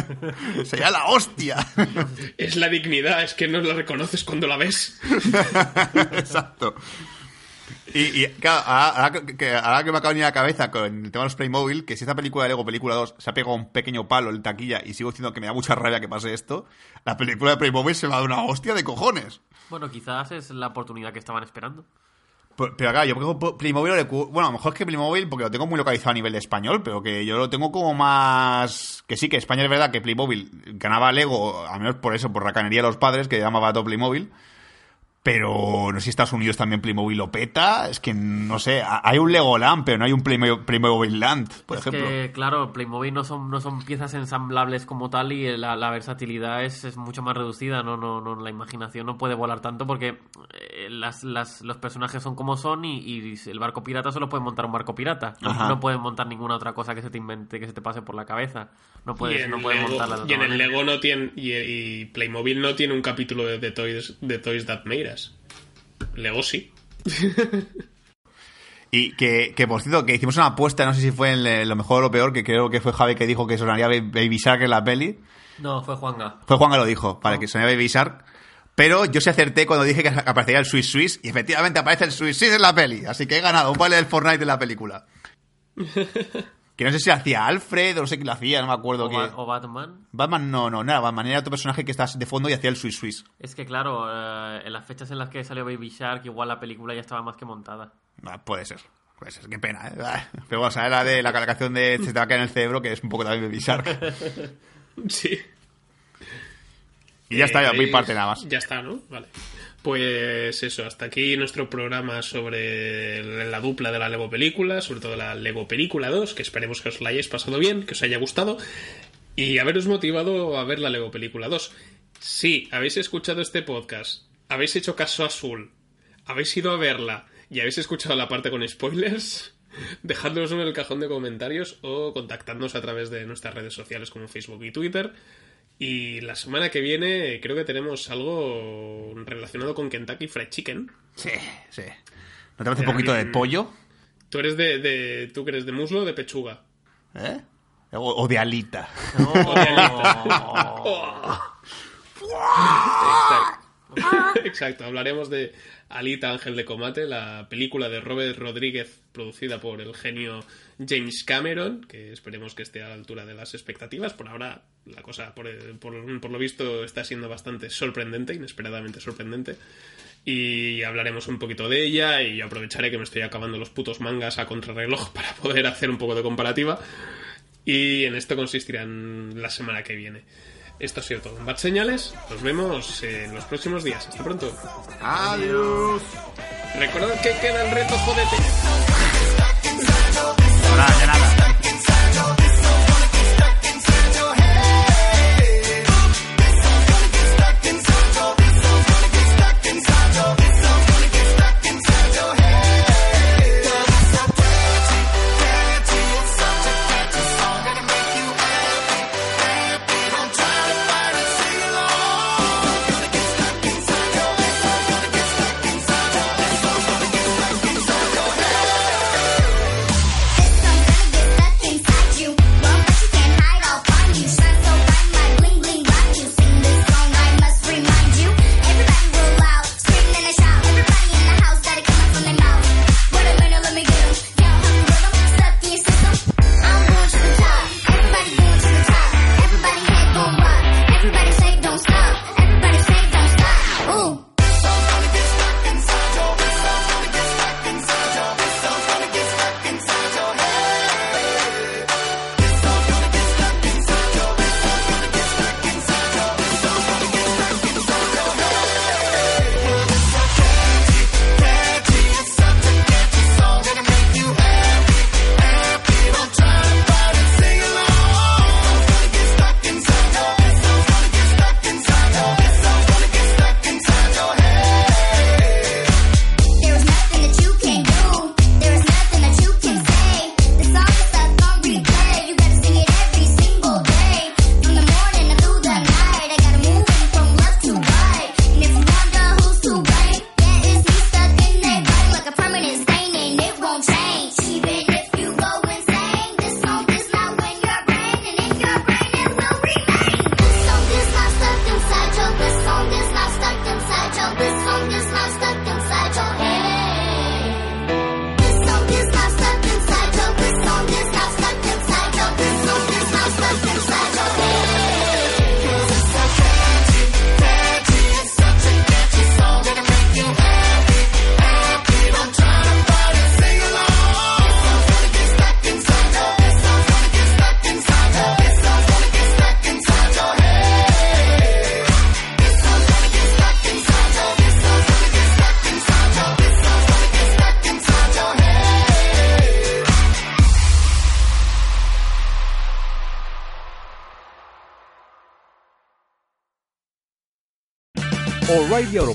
Sería la hostia. Es la dignidad, es que no la reconoces cuando la ves. Exacto. Y, y, claro, ahora, que, que- ahora que me acaba de venir a la cabeza con el tema de los Playmobil, que si esta película de Lego, película 2, se ha pegado un pequeño palo en taquilla y sigo diciendo que me da mucha rabia que pase esto, la película de Playmobil se va a dar una hostia de cojones. Bueno, quizás es la oportunidad que estaban esperando. Pero, pero claro, yo por ejemplo, Playmobil, bueno, a lo mejor es que Playmobil, porque lo tengo muy localizado a nivel de español, pero que yo lo tengo como más... Que sí, que España es verdad que Playmobil ganaba a Lego, al menos por eso, por racanería de los padres, que llamaba todo Playmobil. Pero no sé si Estados Unidos también Playmobil lo peta. Es que no sé. ha- Hay un Legoland, pero no hay un Playmo- Playmobil Land, por es ejemplo. que, claro, Playmobil no son, no son piezas ensamblables como tal y la, la versatilidad es, es mucho más reducida. No, no, no, la imaginación no puede volar tanto porque eh, las, las- los personajes son como son y, y el barco pirata solo puede montar un barco pirata. No, Ajá. no pueden montar ninguna otra cosa que se te invente, que se te pase por la cabeza. No puedes, no puedes Lego, montarla de y otra en el. Lego no tiene. Y, y Playmobil no tiene un capítulo de, de Toys, de Toys That Made Us. Lego sí. Y que, que, por cierto, que hicimos una apuesta, no sé si fue en le- lo mejor o lo peor, que creo que fue Javi que dijo que sonaría Ba- Baby Shark en la peli. No, fue Juanga. Fue Juan que lo dijo, para que sonara Baby Shark. Pero yo se acerté cuando dije que aparecería el Swiss Swiss y efectivamente aparece el Swiss Swiss en la peli. Así que he ganado un baile del Fortnite en la película. Que no sé si hacía Alfred o no sé quién lo hacía, no me acuerdo O, qué. Ba- o Batman. Batman no, no, no era Batman, era otro personaje que está de fondo y hacía el Swiss Swiss. Es que claro, eh, en las fechas en las que salió Baby Shark, igual la película ya estaba más que montada. Ah, puede ser, puede ser, qué pena, ¿eh? Ah, Pero bueno, o sea, era de la canción de Se te va a caer en el cerebro, que es un poco también Baby Shark. Sí. Y ya está, ya mi Eh, parte nada más. Ya está, ¿no? Vale. Pues eso, hasta aquí nuestro programa sobre la dupla de la Lego Película, sobre todo la Lego Película 2, que esperemos que os la hayáis pasado bien, que os haya gustado y haberos motivado a ver la Lego Película 2. Si habéis escuchado este podcast, habéis hecho caso Azul, habéis ido a verla y habéis escuchado la parte con spoilers, dejadnos en el cajón de comentarios o contactadnos a través de nuestras redes sociales como Facebook y Twitter. Y la semana que viene creo que tenemos algo relacionado con Kentucky Fried Chicken. Sí, sí. ¿No te parece un poquito de pollo? Tú eres de, de- tú eres de muslo o de pechuga. ¿Eh? O, o de alita. O de alita. Oh. Exacto. Exacto. Hablaremos de Alita Ángel de Combate, la película de Robert Rodríguez producida por el genio James Cameron, que esperemos que esté a la altura de las expectativas. Por ahora la cosa, por, por- por lo visto, está siendo bastante sorprendente, inesperadamente sorprendente. Y hablaremos un poquito de ella y yo aprovecharé que me estoy acabando los putos mangas a contrarreloj para poder hacer un poco de comparativa. Y en esto consistirán la semana que viene. Esto ha sido todo Bad Señales. Nos vemos en los próximos días. Hasta pronto. Adiós. Recordad que queda el reto, jodete. Nada, ya nada.